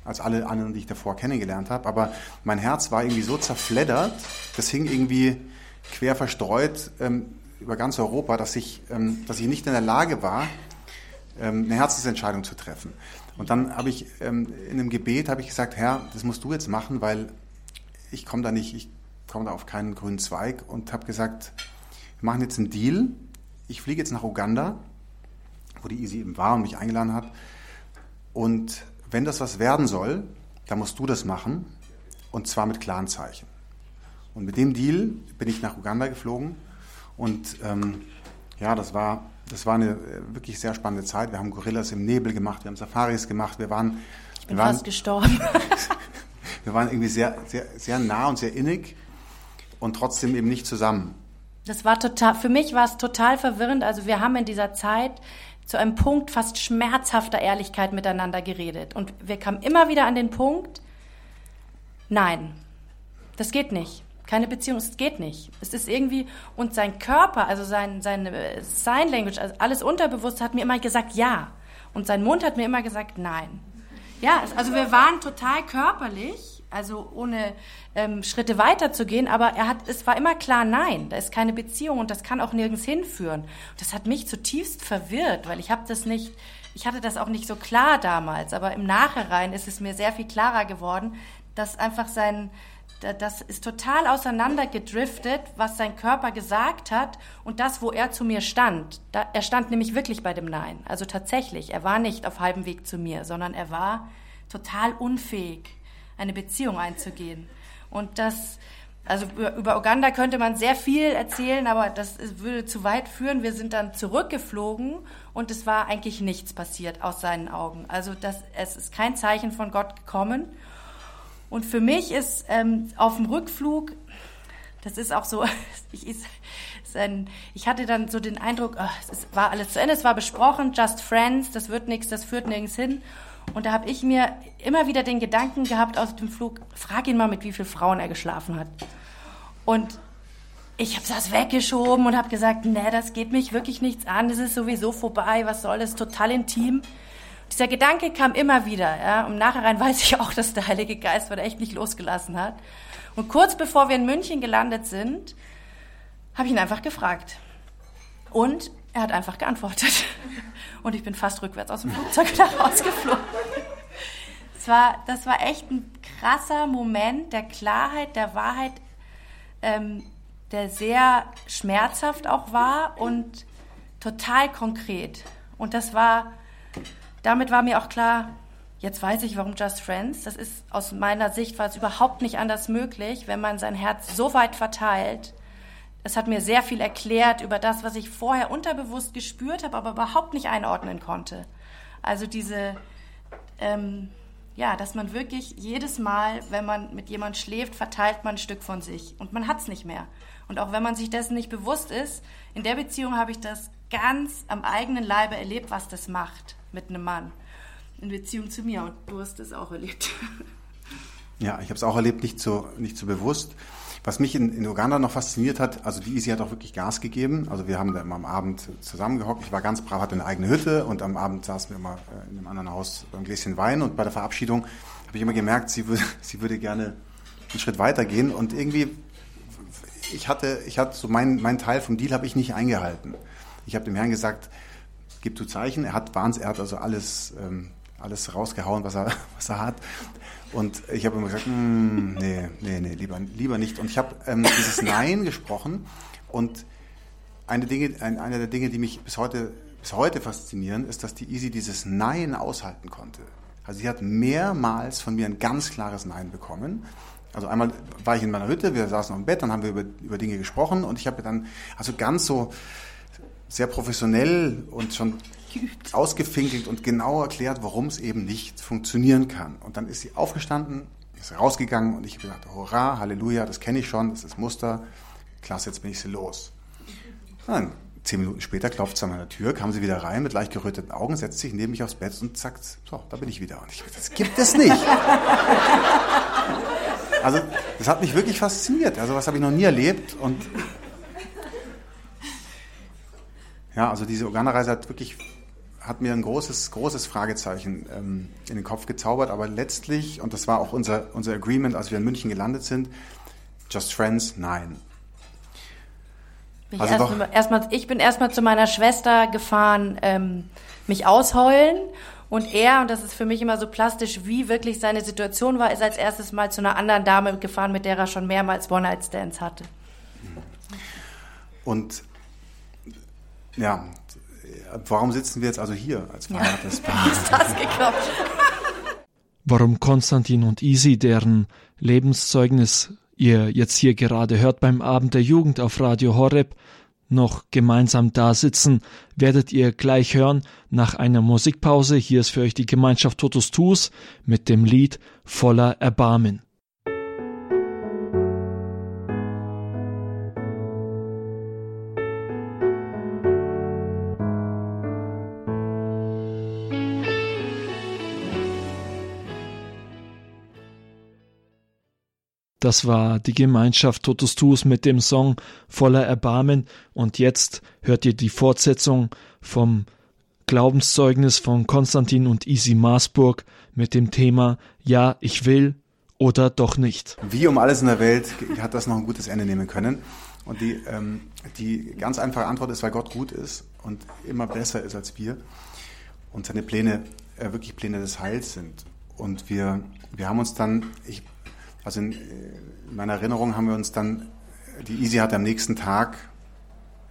als alle anderen, die ich davor kennengelernt habe. Aber mein Herz war irgendwie so zerfleddert, das hing irgendwie quer verstreut ähm, über ganz Europa, dass ich, ähm, dass ich nicht in der Lage war, ähm, eine Herzensentscheidung zu treffen. Und dann habe ich ähm, in einem Gebet habe ich gesagt, Herr, das musst du jetzt machen, weil ich komme da nicht, ich komme da auf keinen grünen Zweig und habe gesagt, wir machen jetzt einen Deal. Ich fliege jetzt nach Uganda, wo die Easy eben war und mich eingeladen hat. Und wenn das was werden soll, dann musst du das machen und zwar mit klaren Zeichen. Und mit dem Deal bin ich nach Uganda geflogen und ähm, ja, das war, das war eine äh, wirklich sehr spannende Zeit. Wir haben Gorillas im Nebel gemacht, wir haben Safaris gemacht, wir waren... Ich bin wir waren, fast gestorben. <laughs> wir waren irgendwie sehr, sehr, sehr nah und sehr innig und trotzdem eben nicht zusammen. Das war total, für mich war es total verwirrend. Also wir haben in dieser Zeit zu einem Punkt fast schmerzhafter Ehrlichkeit miteinander geredet. Und wir kamen immer wieder an den Punkt, nein, das geht nicht. Keine Beziehung, es geht nicht. Es ist irgendwie, und sein Körper, also sein, seine Sign Language, also alles unterbewusst hat mir immer gesagt ja. Und sein Mund hat mir immer gesagt nein. Ja, also wir waren total körperlich, also ohne ähm, Schritte weiterzugehen, aber er hat, es war immer klar nein, da ist keine Beziehung und das kann auch nirgends hinführen. Und das hat mich zutiefst verwirrt, weil ich habe das nicht, ich hatte das auch nicht so klar damals, aber im Nachhinein ist es mir sehr viel klarer geworden, dass einfach sein, das ist total auseinandergedriftet, was sein Körper gesagt hat und das, wo er zu mir stand. Da, er stand nämlich wirklich bei dem Nein. Also tatsächlich, er war nicht auf halbem Weg zu mir, sondern er war total unfähig, eine Beziehung einzugehen. Und das, also über Uganda könnte man sehr viel erzählen, aber das würde zu weit führen. Wir sind dann zurückgeflogen und es war eigentlich nichts passiert aus seinen Augen. Also das, es ist kein Zeichen von Gott gekommen. Und für mich ist ähm, auf dem Rückflug, das ist auch so, <laughs> ich, ist, ist ein, ich hatte dann so den Eindruck, ach, es ist, war alles zu Ende, es war besprochen, just friends, das wird nichts, das führt nirgends hin. Und da habe ich mir immer wieder den Gedanken gehabt aus dem Flug, frag ihn mal, mit wie vielen Frauen er geschlafen hat. Und ich habe das weggeschoben und habe gesagt, nee, das geht mich wirklich nichts an, das ist sowieso vorbei, was soll das, total intim. Dieser Gedanke kam immer wieder. Ja. Im Nachhinein <laughs> weiß ich auch, dass der Heilige Geist da echt nicht losgelassen hat. Und kurz bevor wir in München gelandet sind, habe ich ihn einfach gefragt. Und er hat einfach geantwortet. <laughs> Und ich bin fast rückwärts aus dem Flugzeug <laughs> wieder rausgeflogen. Das war, das war echt ein krasser Moment der Klarheit, der Wahrheit, ähm, der sehr schmerzhaft auch war und total konkret. Und das war damit war mir auch klar, jetzt weiß ich, warum Just Friends. Das ist aus meiner Sicht war es überhaupt nicht anders möglich, wenn man sein Herz so weit verteilt. Es hat mir sehr viel erklärt über das, was ich vorher unterbewusst gespürt habe, aber überhaupt nicht einordnen konnte. Also diese, ähm, ja, dass man wirklich jedes Mal, wenn man mit jemand schläft, verteilt man ein Stück von sich und man hat es nicht mehr. Und auch wenn man sich dessen nicht bewusst ist, in der Beziehung habe ich das ganz am eigenen Leibe erlebt, was das macht mit einem Mann in Beziehung zu mir. Und du hast das auch erlebt. <laughs> Ja, ich habe es auch erlebt, nicht so, nicht so bewusst. Was mich in, in Uganda noch fasziniert hat, also die Easy hat auch wirklich Gas gegeben. Also wir haben da immer am Abend zusammengehockt. Ich war ganz brav, hatte eine eigene Hütte und am Abend saßen wir immer äh, in einem anderen Haus beim Gläschen Wein. Und bei der Verabschiedung habe ich immer gemerkt, sie würde, <laughs> sie würde gerne einen Schritt weitergehen. Und irgendwie, ich hatte, ich hatte so mein, mein Teil vom Deal habe ich nicht eingehalten. Ich habe dem Herrn gesagt, gib du Zeichen. Er hat er hat also alles, ähm, alles rausgehauen, was er, <laughs> was er hat. Und ich habe immer gesagt, mm, nee, nee, nee, lieber, lieber nicht. Und ich habe ähm, dieses <laughs> Nein gesprochen. Und eine, Dinge, ein, eine der Dinge, die mich bis heute, bis heute faszinieren, ist, dass die Easy dieses Nein aushalten konnte. Also sie hat mehrmals von mir ein ganz klares Nein bekommen. Also einmal war ich in meiner Hütte, wir saßen dem Bett, dann haben wir über, über Dinge gesprochen und ich habe dann also ganz so sehr professionell und schon ausgefinkelt und genau erklärt, warum es eben nicht funktionieren kann. Und dann ist sie aufgestanden, ist rausgegangen und ich habe gedacht, hurra, Halleluja, das kenne ich schon, das ist Muster, klasse, jetzt bin ich sie los. Dann, zehn Minuten später klopft sie an meiner Tür, kam sie wieder rein mit leicht geröteten Augen, setzt sich neben mich aufs Bett und sagt, so, da bin ich wieder. Und ich das gibt es nicht. Also, das hat mich wirklich fasziniert. Also, was habe ich noch nie erlebt und ja, also diese Uganda-Reise hat wirklich hat mir ein großes, großes Fragezeichen ähm, in den Kopf gezaubert, aber letztlich, und das war auch unser, unser Agreement, als wir in München gelandet sind, Just Friends, nein. Ich, also erst, erst mal, ich bin erstmal zu meiner Schwester gefahren, ähm, mich ausheulen. Und er, und das ist für mich immer so plastisch, wie wirklich seine Situation war, ist als erstes mal zu einer anderen Dame gefahren, mit der er schon mehrmals One-Night-Stands hatte. Und ja, warum sitzen wir jetzt also hier als verheiratetes ja. <laughs> Paar? Ist das geklappt? Warum Konstantin und Isi, deren Lebenszeugnis ihr jetzt hier gerade hört beim Abend der Jugend auf Radio Horeb, noch gemeinsam da sitzen, werdet ihr gleich hören nach einer Musikpause. Hier ist für euch die Gemeinschaft Totus Tus mit dem Lied Voller Erbarmen. Das war die Gemeinschaft Totus Tus mit dem Song Voller Erbarmen und jetzt hört ihr die Fortsetzung vom Glaubenszeugnis von Konstantin und Isi Marsburg mit dem Thema Ja, ich will oder doch nicht. Wie um alles in der Welt hat das noch ein gutes Ende nehmen können. Und die, ähm, die ganz einfache Antwort ist, weil Gott gut ist und immer besser ist als wir und seine Pläne äh, wirklich Pläne des Heils sind. Und wir, wir haben uns dann, ich also in, in meiner Erinnerung haben wir uns dann, die Easy hatte am nächsten Tag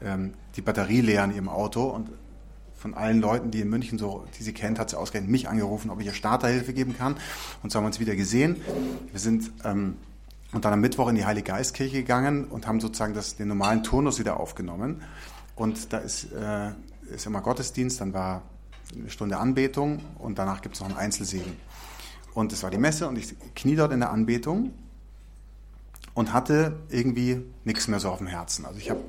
ähm, die Batterie leer in ihrem Auto und von allen Leuten, die in München so, die sie kennt, hat sie ausgerechnet mich angerufen, ob ich ihr Starterhilfe geben kann. Und so haben wir uns wieder gesehen. Wir sind ähm, und dann am Mittwoch in die Heilige Geistkirche gegangen und haben sozusagen das, den normalen Turnus wieder aufgenommen. Und da ist, äh, ist immer Gottesdienst, dann war eine Stunde Anbetung und danach gibt es noch einen Einzelsegen. Und es war die Messe und ich knie dort in der Anbetung und hatte irgendwie nichts mehr so auf dem Herzen. Also ich habe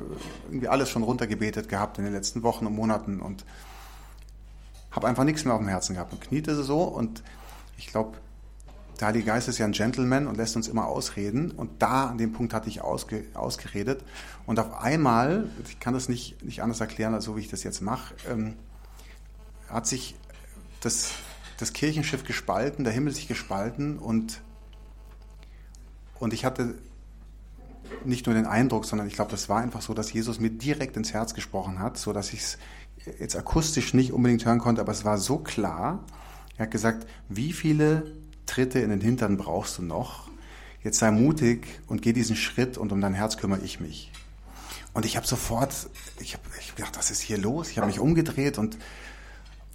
irgendwie alles schon runtergebetet gehabt in den letzten Wochen und Monaten und habe einfach nichts mehr auf dem Herzen gehabt und kniete so und ich glaube, der Heilige Geist ist ja ein Gentleman und lässt uns immer ausreden. Und da, an dem Punkt hatte ich ausge, ausgeredet. Und auf einmal, ich kann das nicht, nicht anders erklären, als so wie ich das jetzt mache, ähm, hat sich das das Kirchenschiff gespalten, der Himmel sich gespalten und, und ich hatte nicht nur den Eindruck, sondern ich glaube, das war einfach so, dass Jesus mir direkt ins Herz gesprochen hat, so dass ich es jetzt akustisch nicht unbedingt hören konnte, aber es war so klar. Er hat gesagt, wie viele Tritte in den Hintern brauchst du noch? Jetzt sei mutig und geh diesen Schritt und um dein Herz kümmere ich mich. Und ich habe sofort, ich habe ich hab gedacht, was ist hier los? Ich habe mich umgedreht und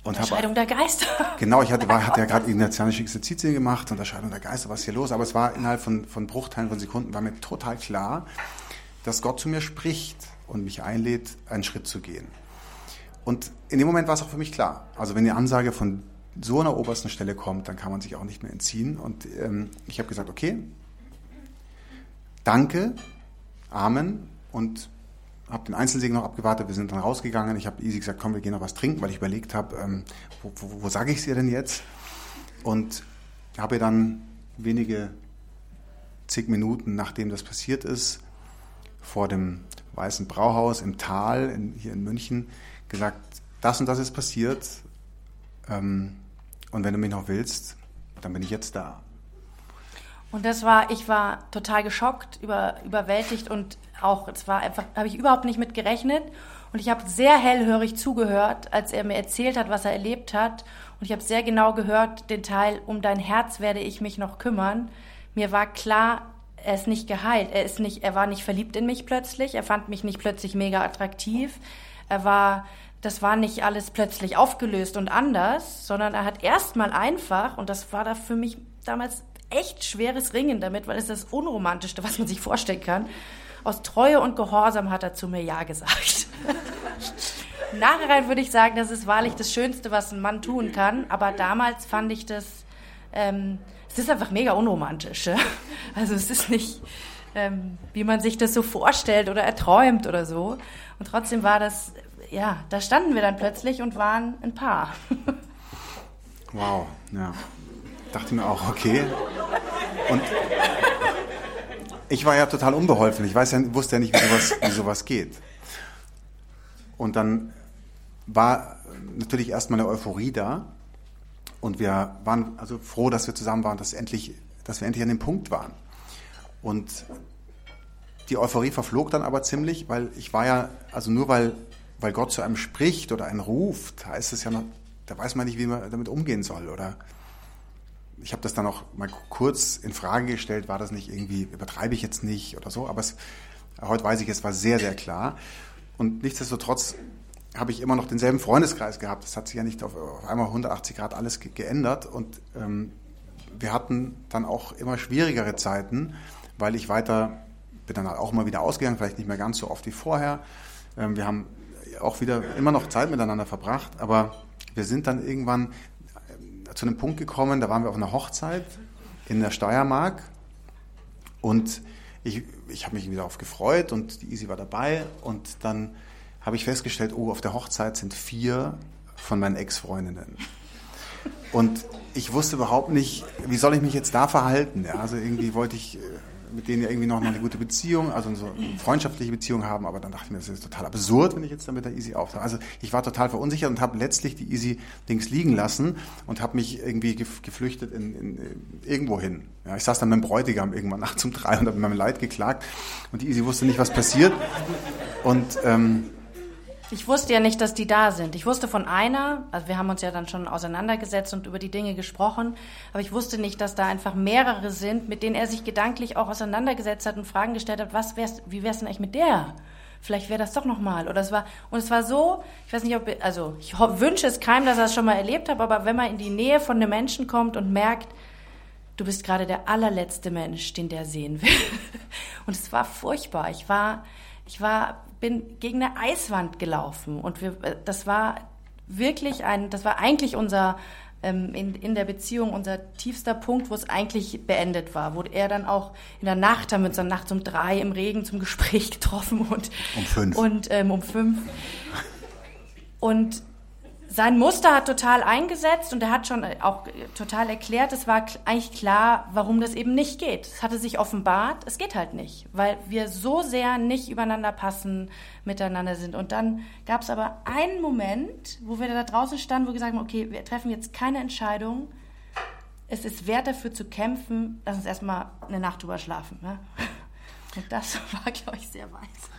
Unterscheidung hab, der Geister. <laughs> Genau, ich hatte, war, hatte ja <laughs> gerade ignatianische Exerzitien gemacht, Unterscheidung der Geister, was ist hier los? Aber es war innerhalb von, von Bruchteilen von Sekunden, war mir total klar, dass Gott zu mir spricht und mich einlädt, einen Schritt zu gehen. Und in dem Moment war es auch für mich klar. Also wenn die Ansage von so einer obersten Stelle kommt, dann kann man sich auch nicht mehr entziehen. Und ähm, ich habe gesagt, okay, danke, Amen und habe den Einzelsegen noch abgewartet, wir sind dann rausgegangen. Ich habe easy gesagt, komm, wir gehen noch was trinken, weil ich überlegt habe, ähm, wo, wo, wo sage ich es ihr denn jetzt? Und habe ihr dann wenige zig Minuten nachdem das passiert ist, vor dem Weißen Brauhaus im Tal in, hier in München gesagt, das und das ist passiert. Ähm, und wenn du mich noch willst, dann bin ich jetzt da. Und das war, ich war total geschockt, über, überwältigt und auch, es war einfach, habe ich überhaupt nicht mit gerechnet. Und ich habe sehr hellhörig zugehört, als er mir erzählt hat, was er erlebt hat. Und ich habe sehr genau gehört, den Teil, um dein Herz werde ich mich noch kümmern. Mir war klar, er ist nicht geheilt. Er ist nicht, er war nicht verliebt in mich plötzlich. Er fand mich nicht plötzlich mega attraktiv. Er war, das war nicht alles plötzlich aufgelöst und anders, sondern er hat erstmal einfach, und das war da für mich damals echt schweres Ringen damit, weil es das Unromantischste, was man sich vorstellen kann. Aus Treue und Gehorsam hat er zu mir Ja gesagt. <laughs> Nachhinein würde ich sagen, das ist wahrlich das Schönste, was ein Mann tun kann. Aber damals fand ich das, ähm, es ist einfach mega unromantisch. Also es ist nicht, ähm, wie man sich das so vorstellt oder erträumt oder so. Und trotzdem war das, ja, da standen wir dann plötzlich und waren ein Paar. Wow, ja. Dachte mir auch, okay. Und ich war ja total unbeholfen. Ich weiß ja, wusste ja nicht, wie sowas, wie sowas geht. Und dann war natürlich erstmal eine Euphorie da. Und wir waren also froh, dass wir zusammen waren, dass, endlich, dass wir endlich an dem Punkt waren. Und die Euphorie verflog dann aber ziemlich, weil ich war ja, also nur weil, weil Gott zu einem spricht oder einen ruft, heißt es ja noch, da weiß man nicht, wie man damit umgehen soll. Oder ich habe das dann auch mal kurz in Frage gestellt, war das nicht irgendwie, übertreibe ich jetzt nicht oder so, aber es, heute weiß ich, es war sehr, sehr klar. Und nichtsdestotrotz habe ich immer noch denselben Freundeskreis gehabt. Das hat sich ja nicht auf, auf einmal 180 Grad alles ge geändert. Und ähm, wir hatten dann auch immer schwierigere Zeiten, weil ich weiter, bin dann auch mal wieder ausgegangen, vielleicht nicht mehr ganz so oft wie vorher. Ähm, wir haben auch wieder immer noch Zeit miteinander verbracht, aber wir sind dann irgendwann zu einem Punkt gekommen, da waren wir auf einer Hochzeit in der Steiermark und ich, ich habe mich wieder auf gefreut und die Easy war dabei und dann habe ich festgestellt, oh, auf der Hochzeit sind vier von meinen Ex-Freundinnen. Und ich wusste überhaupt nicht, wie soll ich mich jetzt da verhalten. Ja, also irgendwie wollte ich äh, mit denen ja irgendwie noch eine gute Beziehung, also so eine freundschaftliche Beziehung haben, aber dann dachte ich mir, das ist total absurd, wenn ich jetzt da mit der Easy auftauche. Also ich war total verunsichert und habe letztlich die Easy links liegen lassen und habe mich irgendwie geflüchtet in, in, irgendwo hin. Ja, ich saß dann mit dem Bräutigam irgendwann nachts um drei und habe meinem Leid geklagt und die Easy wusste nicht, was passiert. Und ähm, ich wusste ja nicht, dass die da sind. Ich wusste von einer, also wir haben uns ja dann schon auseinandergesetzt und über die Dinge gesprochen, aber ich wusste nicht, dass da einfach mehrere sind, mit denen er sich gedanklich auch auseinandergesetzt hat und Fragen gestellt hat, was wär's, wie wär's denn eigentlich mit der? Vielleicht wäre das doch nochmal. Oder es war, und es war so, ich weiß nicht, ob, also ich wünsche es keinem, dass er es schon mal erlebt hat, aber wenn man in die Nähe von einem Menschen kommt und merkt, du bist gerade der allerletzte Mensch, den der sehen will. <laughs> Und es war furchtbar. Ich war, ich war bin gegen eine Eiswand gelaufen und wir, äh, das war wirklich ein, das war eigentlich unser ähm, in, in der Beziehung unser tiefster Punkt, wo es eigentlich beendet war, wo er dann auch in der Nacht, haben wir uns dann nachts um drei im Regen zum <laughs> Gespräch getroffen und um fünf. und ähm, um fünf. Und sein Muster hat total eingesetzt und er hat schon auch total erklärt, es war eigentlich klar, warum das eben nicht geht. Es hatte sich offenbart, es geht halt nicht, weil wir so sehr nicht übereinander passen, miteinander sind. Und dann gab es aber einen Moment, wo wir da draußen standen, wo wir gesagt haben, okay, wir treffen jetzt keine Entscheidung. Es ist wert dafür zu kämpfen, lass uns erstmal eine Nacht drüber schlafen. Ne? <laughs> Und das <laughs> war, glaube ich, sehr weise.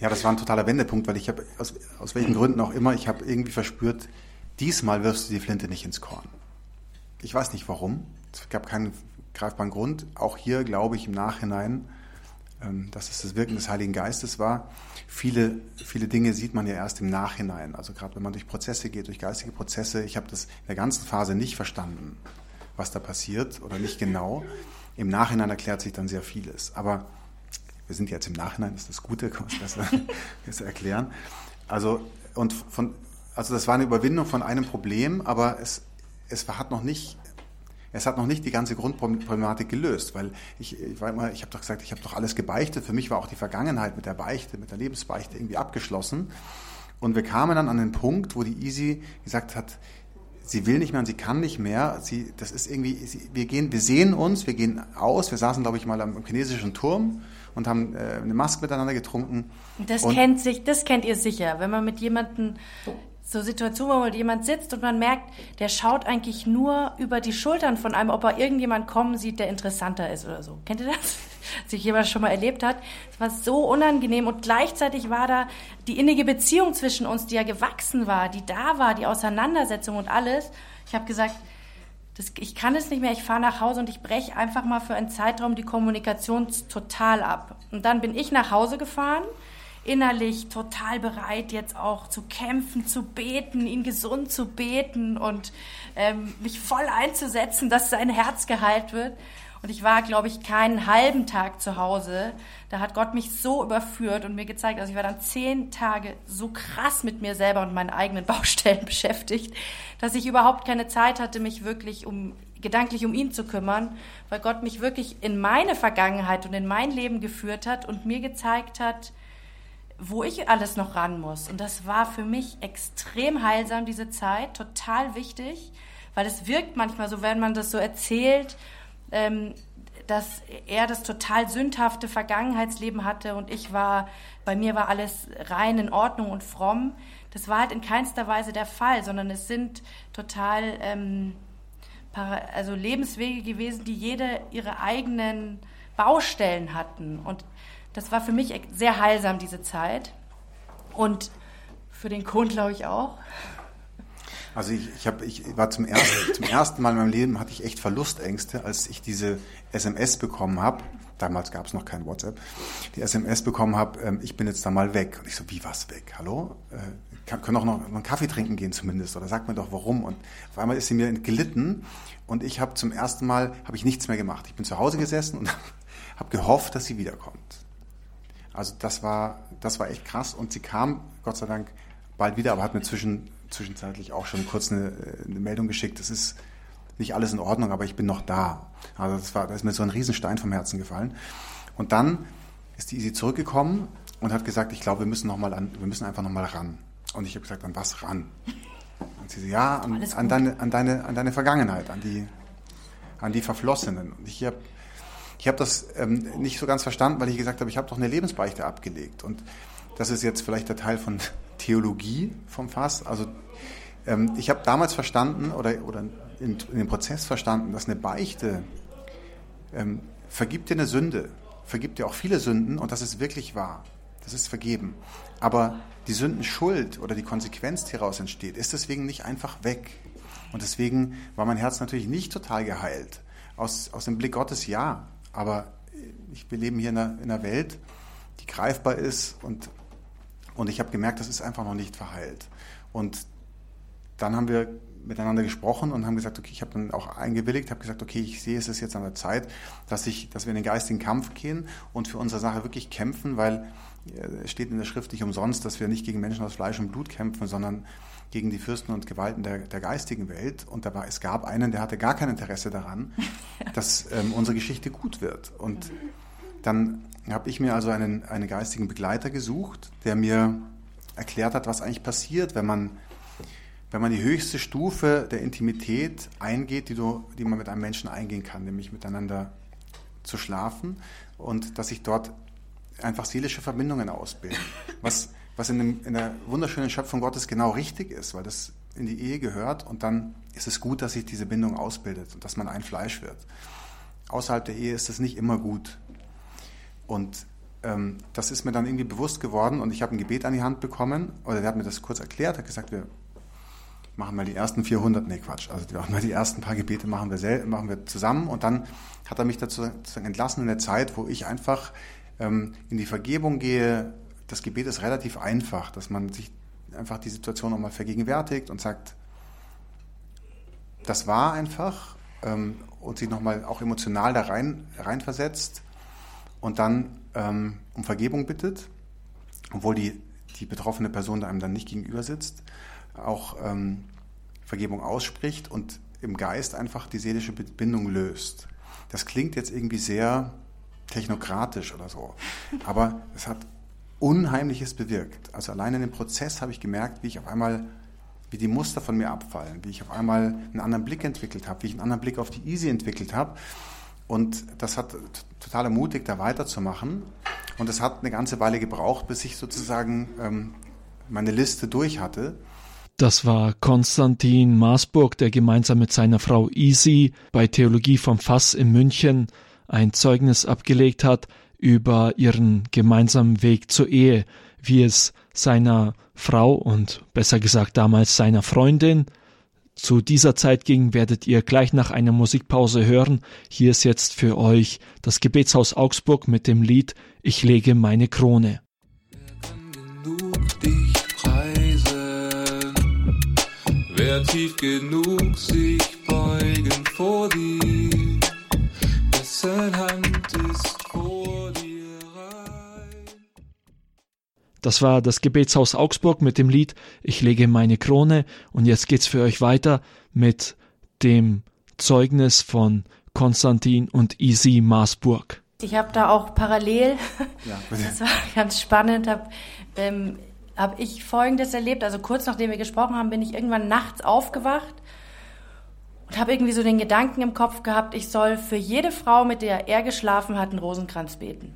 Ja, das war ein totaler Wendepunkt, weil ich habe, aus, aus welchen Gründen auch immer, ich habe irgendwie verspürt, diesmal wirfst du die Flinte nicht ins Korn. Ich weiß nicht warum. Es gab keinen greifbaren Grund. Auch hier glaube ich im Nachhinein, ähm, dass es das Wirken des Heiligen Geistes war. Viele, viele Dinge sieht man ja erst im Nachhinein. Also gerade wenn man durch Prozesse geht, durch geistige Prozesse. Ich habe das in der ganzen Phase nicht verstanden, was da passiert oder nicht genau. Im Nachhinein erklärt sich dann sehr vieles. Aber wir sind jetzt im Nachhinein, das ist das Gute, kann man besser, <laughs> besser erklären. Also, und von, also das war eine Überwindung von einem Problem, aber es, es hat noch nicht es hat noch nicht die ganze Grundproblematik gelöst, weil ich, ich war immer, ich habe doch gesagt, ich habe doch alles gebeichtet. Für mich war auch die Vergangenheit mit der Beichte, mit der Lebensbeichte irgendwie abgeschlossen. Und wir kamen dann an den Punkt, wo die Easy gesagt hat, sie will nicht mehr und sie kann nicht mehr. Sie, das ist irgendwie, sie, wir gehen, wir sehen uns, wir gehen aus. Wir saßen, glaube ich, mal am chinesischen Turm und haben äh, eine Maske miteinander getrunken. Das kennt sich, das kennt ihr sicher, wenn man mit jemandem so Situationen, wo jemand sitzt und man merkt, der schaut eigentlich nur über die Schultern von einem, ob er irgendjemand kommen sieht, der interessanter ist oder so. Kennt ihr das? <laughs> Sich jemand schon mal erlebt hat. Es war so unangenehm und gleichzeitig war da die innige Beziehung zwischen uns, die ja gewachsen war, die da war, die Auseinandersetzung und alles. Ich habe gesagt, das, ich kann es nicht mehr, ich fahre nach Hause und ich breche einfach mal für einen Zeitraum die Kommunikation total ab. Und dann bin ich nach Hause gefahren innerlich total bereit, jetzt auch zu kämpfen, zu beten, ihn gesund zu beten und ähm, mich voll einzusetzen, dass sein Herz geheilt wird. Und ich war, glaube ich, keinen halben Tag zu Hause. Da hat Gott mich so überführt und mir gezeigt, also ich war dann zehn Tage so krass mit mir selber und meinen eigenen <laughs> Baustellen beschäftigt, dass ich überhaupt keine Zeit hatte, mich wirklich um gedanklich um ihn zu kümmern, weil Gott mich wirklich in meine Vergangenheit und in mein Leben geführt hat und mir gezeigt hat, wo ich alles noch ran muss. Und das war für mich extrem heilsam, diese Zeit, total wichtig, weil es wirkt manchmal so, wenn man das so erzählt, ähm, dass er das total sündhafte Vergangenheitsleben hatte und ich war, bei mir war alles rein in Ordnung und fromm. Das war halt in keinster Weise der Fall, sondern es sind total ähm, also Lebenswege gewesen, die jede ihre eigenen Baustellen hatten. Und das war für mich sehr heilsam, diese Zeit. Und für den Kunden, glaube ich, auch. Also ich, ich, hab, ich war zum ersten, zum ersten Mal in meinem Leben hatte ich echt Verlustängste, als ich diese SMS bekommen habe. Damals gab es noch kein WhatsApp. Die SMS bekommen habe, ähm, ich bin jetzt da mal weg. Und ich so, wie was weg? Hallo? Äh, kann, können auch noch einen Kaffee trinken gehen zumindest. Oder sag mir doch warum. Und auf einmal ist sie mir gelitten und ich habe zum ersten Mal habe ich nichts mehr gemacht. Ich bin zu Hause gesessen und <laughs> habe gehofft, dass sie wiederkommt. Also das war, das war echt krass und sie kam, Gott sei Dank, bald wieder, aber hat mir zwischen, zwischenzeitlich auch schon kurz eine, eine Meldung geschickt. Es ist nicht alles in Ordnung, aber ich bin noch da. Also das war, da ist mir so ein Riesenstein vom Herzen gefallen. Und dann ist die Easy zurückgekommen und hat gesagt, ich glaube, wir müssen noch mal an, wir müssen einfach noch mal ran. Und ich habe gesagt, an was ran? Und sie so, ja, an, an, deine, an, deine, an deine Vergangenheit, an die, an die Verflossenen. Und ich habe ich habe das ähm, nicht so ganz verstanden, weil ich gesagt habe, ich habe doch eine Lebensbeichte abgelegt. Und das ist jetzt vielleicht der Teil von Theologie vom Fass. Also ähm, ich habe damals verstanden oder, oder in, in, dem Prozess verstanden, dass eine Beichte ähm, vergibt dir eine Sünde, vergibt dir auch viele Sünden und das ist wirklich wahr. Das ist vergeben. Aber die Sündenschuld oder die Konsequenz, die daraus entsteht, ist deswegen nicht einfach weg. Und deswegen war mein Herz natürlich nicht total geheilt. Aus, aus dem Blick Gottes ja. Aber ich, wir leben hier in einer, in einer Welt, die greifbar ist und, und ich habe gemerkt, das ist einfach noch nicht verheilt. Und dann haben wir miteinander gesprochen und haben gesagt, okay, ich habe dann auch eingewilligt, habe gesagt, okay, ich sehe, es ist jetzt an der Zeit, dass, ich, dass wir in den geistigen Kampf gehen und für unsere Sache wirklich kämpfen, weil es steht in der Schrift nicht umsonst, dass wir nicht gegen Menschen aus Fleisch und Blut kämpfen, sondern gegen die Fürsten und Gewalten der, der geistigen Welt. Und da war, es gab einen, der hatte gar kein Interesse daran, <laughs> dass ähm, unsere Geschichte gut wird. Und dann habe ich mir also einen, einen geistigen Begleiter gesucht, der mir erklärt hat, was eigentlich passiert, wenn man, wenn man die höchste Stufe der Intimität eingeht, die, du, die man mit einem Menschen eingehen kann, nämlich miteinander zu schlafen und dass sich dort einfach seelische Verbindungen ausbilden. Was was in, dem, in der wunderschönen Schöpfung Gottes genau richtig ist, weil das in die Ehe gehört und dann ist es gut, dass sich diese Bindung ausbildet und dass man ein Fleisch wird. Außerhalb der Ehe ist das nicht immer gut. Und ähm, das ist mir dann irgendwie bewusst geworden und ich habe ein Gebet an die Hand bekommen oder der hat mir das kurz erklärt, hat gesagt, wir machen mal die ersten 400, nee Quatsch, also die, mal die ersten paar Gebete machen wir, sel machen wir zusammen und dann hat er mich dazu entlassen in der Zeit, wo ich einfach ähm, in die Vergebung gehe, das Gebet ist relativ einfach, dass man sich einfach die Situation nochmal vergegenwärtigt und sagt, das war einfach ähm, und sich nochmal auch emotional da rein, reinversetzt und dann ähm, um Vergebung bittet, obwohl die, die betroffene Person da einem dann nicht gegenüber sitzt, auch ähm, Vergebung ausspricht und im Geist einfach die seelische Bindung löst. Das klingt jetzt irgendwie sehr technokratisch oder so, <laughs> aber es hat Unheimliches bewirkt. Also allein in dem Prozess habe ich gemerkt, wie ich auf einmal wie die Muster von mir abfallen, wie ich auf einmal einen anderen Blick entwickelt habe, wie ich einen anderen Blick auf die Easy entwickelt habe. Und das hat total ermutigt, da weiterzumachen. Und es hat eine ganze Weile gebraucht, bis ich sozusagen ähm, meine Liste durch hatte. Das war Konstantin Maasburg, der gemeinsam mit seiner Frau Easy bei Theologie vom Fass in München ein Zeugnis abgelegt hat über ihren gemeinsamen Weg zur Ehe, wie es seiner Frau und besser gesagt damals seiner Freundin zu dieser Zeit ging, werdet ihr gleich nach einer Musikpause hören. Hier ist jetzt für euch das Gebetshaus Augsburg mit dem Lied Ich lege meine Krone. Wer tief genug sich beugen vor dir, dessen Hand Das war das Gebetshaus Augsburg mit dem Lied Ich lege meine Krone und jetzt geht's für euch weiter mit dem Zeugnis von Konstantin und Isi Maasburg. Ich habe da auch parallel, <laughs> ja, das war ganz spannend, habe ähm, habe ich Folgendes erlebt. Also kurz nachdem wir gesprochen haben, bin ich irgendwann nachts aufgewacht und habe irgendwie so den Gedanken im Kopf gehabt, ich soll für jede Frau, mit der er geschlafen hat, einen Rosenkranz beten.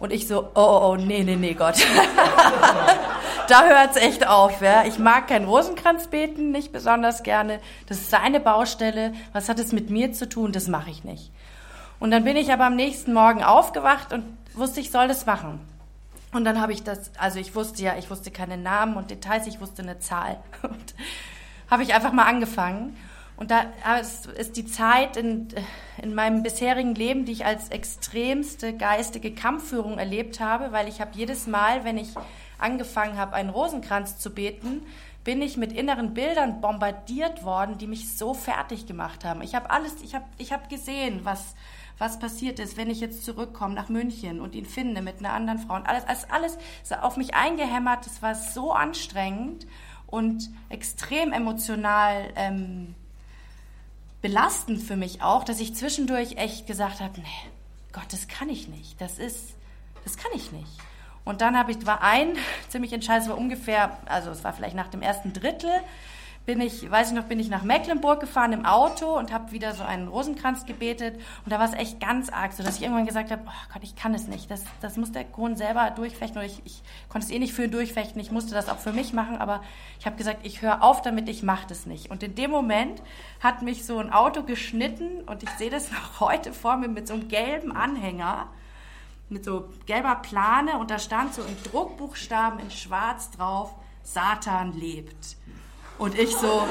Und ich so, oh, oh, oh, nee, nee, nee, Gott. <laughs> da hört's echt auf, ja. Ich mag keinen Rosenkranz beten, nicht besonders gerne. Das ist seine Baustelle. Was hat es mit mir zu tun? Das mache ich nicht. Und dann bin ich aber am nächsten Morgen aufgewacht und wusste, ich soll das machen. Und dann habe ich das, also ich wusste ja, ich wusste keine Namen und Details, ich wusste eine Zahl. <laughs> Und habe ich einfach mal angefangen. Und da ist die Zeit in, in meinem bisherigen Leben, die ich als extremste geistige Kampfführung erlebt habe, weil ich habe jedes Mal, wenn ich angefangen habe, einen Rosenkranz zu beten, bin ich mit inneren Bildern bombardiert worden, die mich so fertig gemacht haben. Ich habe alles, ich habe ich hab gesehen, was, was passiert ist, wenn ich jetzt zurückkomme nach München und ihn finde mit einer anderen Frau und alles, alles, alles auf mich eingehämmert. Das war so anstrengend und extrem emotional ähm, belastend für mich auch, dass ich zwischendurch echt gesagt habe, nee, Gott, das kann ich nicht. Das ist, das kann ich nicht. Und dann habe ich, war ein <laughs> ziemlich entscheidend, war ungefähr, also es war vielleicht nach dem ersten Drittel, bin ich, weiß ich noch, bin ich nach Mecklenburg gefahren im Auto und habe wieder so einen Rosenkranz gebetet. Und da war es echt ganz arg, so dass ich irgendwann gesagt habe, oh Gott, ich kann es nicht. Das, das muss der Kron selber durchfechten. Oder ich, ich konnte es eh nicht für ihn durchfechten. Ich musste das auch für mich machen. Aber ich habe gesagt, ich höre auf damit, ich mache das nicht. Und in dem Moment hat mich so ein Auto geschnitten und ich sehe das <laughs> noch heute vor mir mit so einem gelben Anhänger mit so gelber Plane und da stand so in Druckbuchstaben in schwarz drauf, Satan lebt. Und ich so,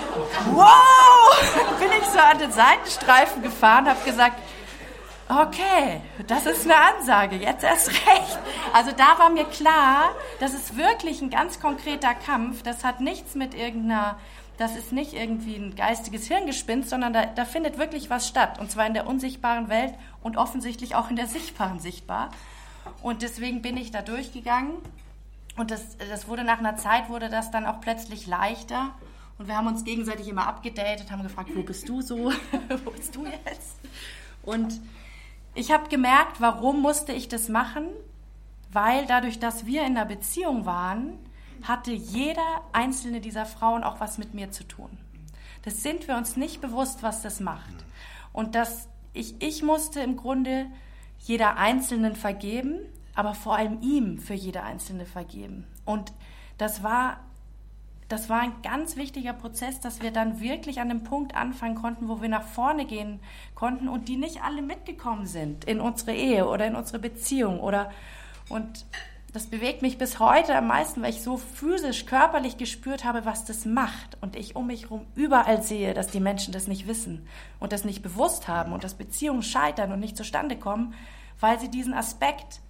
wow, <laughs> bin ich so an den Seitenstreifen gefahren, habe gesagt, okay, das ist eine Ansage, jetzt erst <laughs> recht. Also da war mir klar, das ist wirklich ein ganz konkreter Kampf. Das hat nichts mit irgendeiner, das ist nicht irgendwie ein geistiges Hirngespinst, sondern da, da findet wirklich was statt. Und zwar in der unsichtbaren Welt und offensichtlich auch in der sichtbaren sichtbar. Und deswegen bin ich da durchgegangen. Und das, das wurde nach einer Zeit, wurde das dann auch plötzlich leichter. Und wir haben uns gegenseitig immer abgedatet, haben gefragt, wo bist du so? <laughs> wo bist du jetzt? Und ich habe gemerkt, warum musste ich das machen? Weil dadurch, dass wir in einer Beziehung waren, hatte jeder einzelne dieser Frauen auch was mit mir zu tun. Das sind wir uns nicht bewusst, was das macht. Und dass ich, ich musste im Grunde jeder Einzelnen vergeben, aber vor allem ihm für jede Einzelne vergeben. Und das war das war ein ganz wichtiger Prozess, dass wir dann wirklich an dem Punkt anfangen konnten, wo wir nach vorne gehen konnten und die nicht alle mitgekommen sind in unsere Ehe oder in unsere Beziehung oder und das bewegt mich bis heute am meisten, weil ich so physisch, körperlich gespürt habe, was das macht. Und ich um mich herum überall sehe, dass die Menschen das nicht wissen und das nicht bewusst haben und dass Beziehungen scheitern und nicht zustande kommen, weil sie diesen Aspekt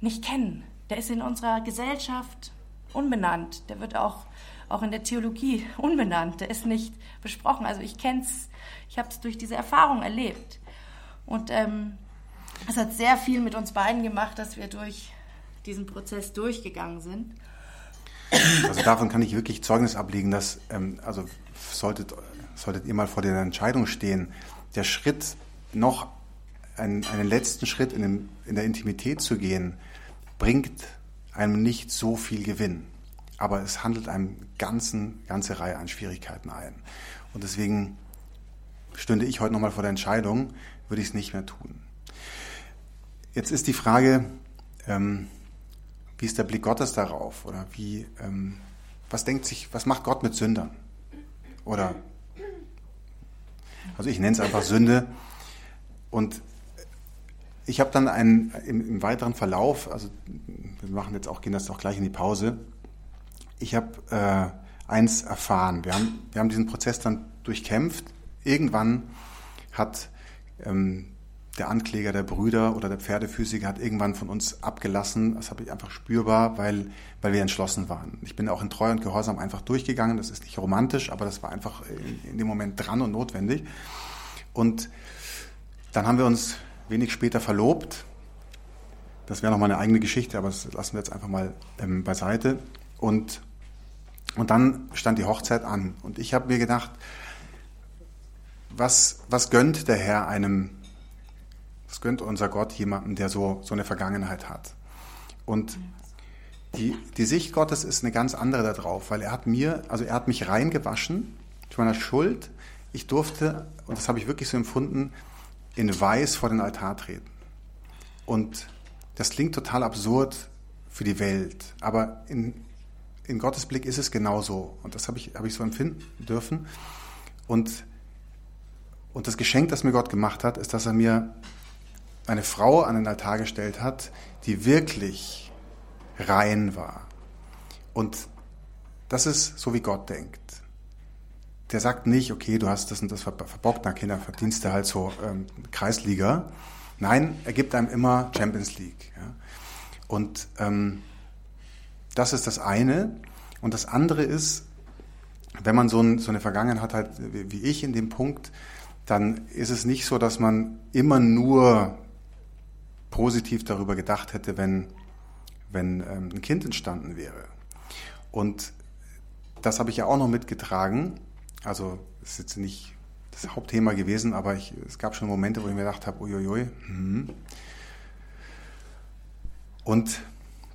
nicht kennen. Der ist in unserer Gesellschaft unbenannt. Der wird auch auch in der Theologie unbenannt. Der ist nicht besprochen. Also ich kenne es, ich habe es durch diese Erfahrung erlebt. Und ähm, es hat sehr viel mit uns beiden gemacht, dass wir durch diesen Prozess durchgegangen sind. Also davon kann ich wirklich Zeugnis ablegen, dass, ähm, also solltet, solltet ihr mal vor der Entscheidung stehen, der Schritt noch einen, einen letzten Schritt in, dem, in der Intimität zu gehen, bringt einem nicht so viel Gewinn. Aber es handelt einem ganzen, ganze Reihe an Schwierigkeiten ein. Und deswegen stünde ich heute nochmal vor der Entscheidung, würde ich es nicht mehr tun. Jetzt ist die Frage, ähm, wie ist der Blick Gottes darauf? Oder wie, ähm, was denkt sich, was macht Gott mit Sündern? Oder, also ich nenne es einfach Sünde. Und ich habe dann einen, im, im, weiteren Verlauf, also wir machen jetzt auch, gehen das auch gleich in die Pause. Ich habe äh, eins erfahren. Wir haben, wir haben diesen Prozess dann durchkämpft. Irgendwann hat ähm, der Ankläger der Brüder oder der Pferdephysiker hat irgendwann von uns abgelassen. Das habe ich einfach spürbar, weil, weil wir entschlossen waren. Ich bin auch in Treu und Gehorsam einfach durchgegangen. Das ist nicht romantisch, aber das war einfach in, in dem Moment dran und notwendig. Und dann haben wir uns wenig später verlobt. Das wäre noch mal eine eigene Geschichte, aber das lassen wir jetzt einfach mal ähm, beiseite. Und, und dann stand die Hochzeit an. Und ich habe mir gedacht, was, was gönnt der Herr einem das gönnt unser Gott jemandem, der so, so eine Vergangenheit hat. Und die, die Sicht Gottes ist eine ganz andere darauf, weil er hat mir, also er hat mich reingewaschen zu meiner Schuld. Ich durfte, und das habe ich wirklich so empfunden, in Weiß vor den Altar treten. Und das klingt total absurd für die Welt, aber in, in Gottes Blick ist es genauso. Und das habe ich, habe ich so empfinden dürfen. Und, und das Geschenk, das mir Gott gemacht hat, ist, dass er mir eine Frau an den Altar gestellt hat, die wirklich rein war. Und das ist so, wie Gott denkt. Der sagt nicht, okay, du hast das und das verbockt, na Kinder, verdienst du halt so ähm, Kreisliga. Nein, er gibt einem immer Champions League. Ja. Und ähm, das ist das eine. Und das andere ist, wenn man so, ein, so eine Vergangenheit hat, halt, wie ich in dem Punkt, dann ist es nicht so, dass man immer nur positiv darüber gedacht hätte, wenn, wenn ähm, ein Kind entstanden wäre. Und das habe ich ja auch noch mitgetragen. Also ist jetzt nicht das Hauptthema gewesen, aber ich, es gab schon Momente, wo ich mir gedacht habe, uiuiui. Hm. Und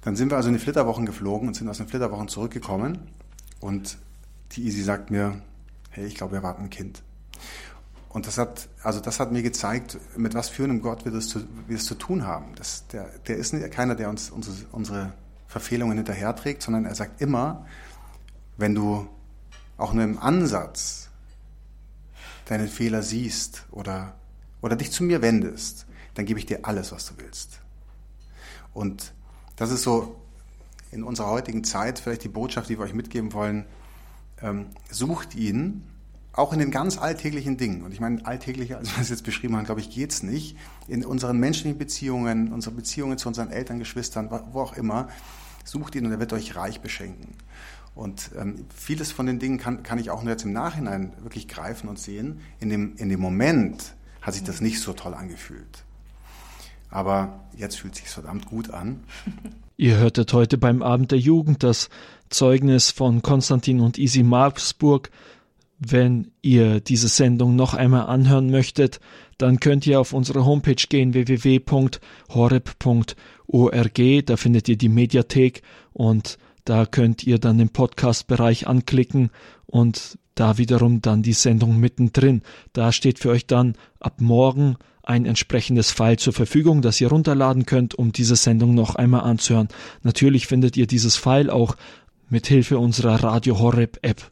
dann sind wir also in die Flitterwochen geflogen und sind aus den Flitterwochen zurückgekommen. Und die Easy sagt mir, hey, ich glaube, wir warten ein Kind. Und das hat, also das hat mir gezeigt, mit was für einem Gott wir, das zu, wir es zu tun haben. Das, der, der ist nicht, keiner, der uns unsere, unsere Verfehlungen hinterherträgt, sondern er sagt immer, wenn du auch nur im Ansatz deinen Fehler siehst oder, oder dich zu mir wendest, dann gebe ich dir alles, was du willst. Und das ist so in unserer heutigen Zeit vielleicht die Botschaft, die wir euch mitgeben wollen. Ähm, sucht ihn auch in den ganz alltäglichen Dingen, und ich meine, alltäglicher, als wir es jetzt beschrieben haben, glaube ich, geht's nicht, in unseren menschlichen Beziehungen, unsere Beziehungen zu unseren Eltern, Geschwistern, wo auch immer, sucht ihn und er wird euch reich beschenken. Und ähm, vieles von den Dingen kann, kann ich auch nur jetzt im Nachhinein wirklich greifen und sehen. In dem, in dem Moment hat sich das nicht so toll angefühlt. Aber jetzt fühlt sich verdammt gut an. <laughs> Ihr hörtet heute beim Abend der Jugend das Zeugnis von Konstantin und Isi Marksburg wenn ihr diese Sendung noch einmal anhören möchtet, dann könnt ihr auf unsere Homepage gehen www.horeb.org, da findet ihr die Mediathek und da könnt ihr dann den Podcast-Bereich anklicken und da wiederum dann die Sendung mittendrin. Da steht für euch dann ab morgen ein entsprechendes File zur Verfügung, das ihr runterladen könnt, um diese Sendung noch einmal anzuhören. Natürlich findet ihr dieses File auch mit Hilfe unserer Radio Horeb App.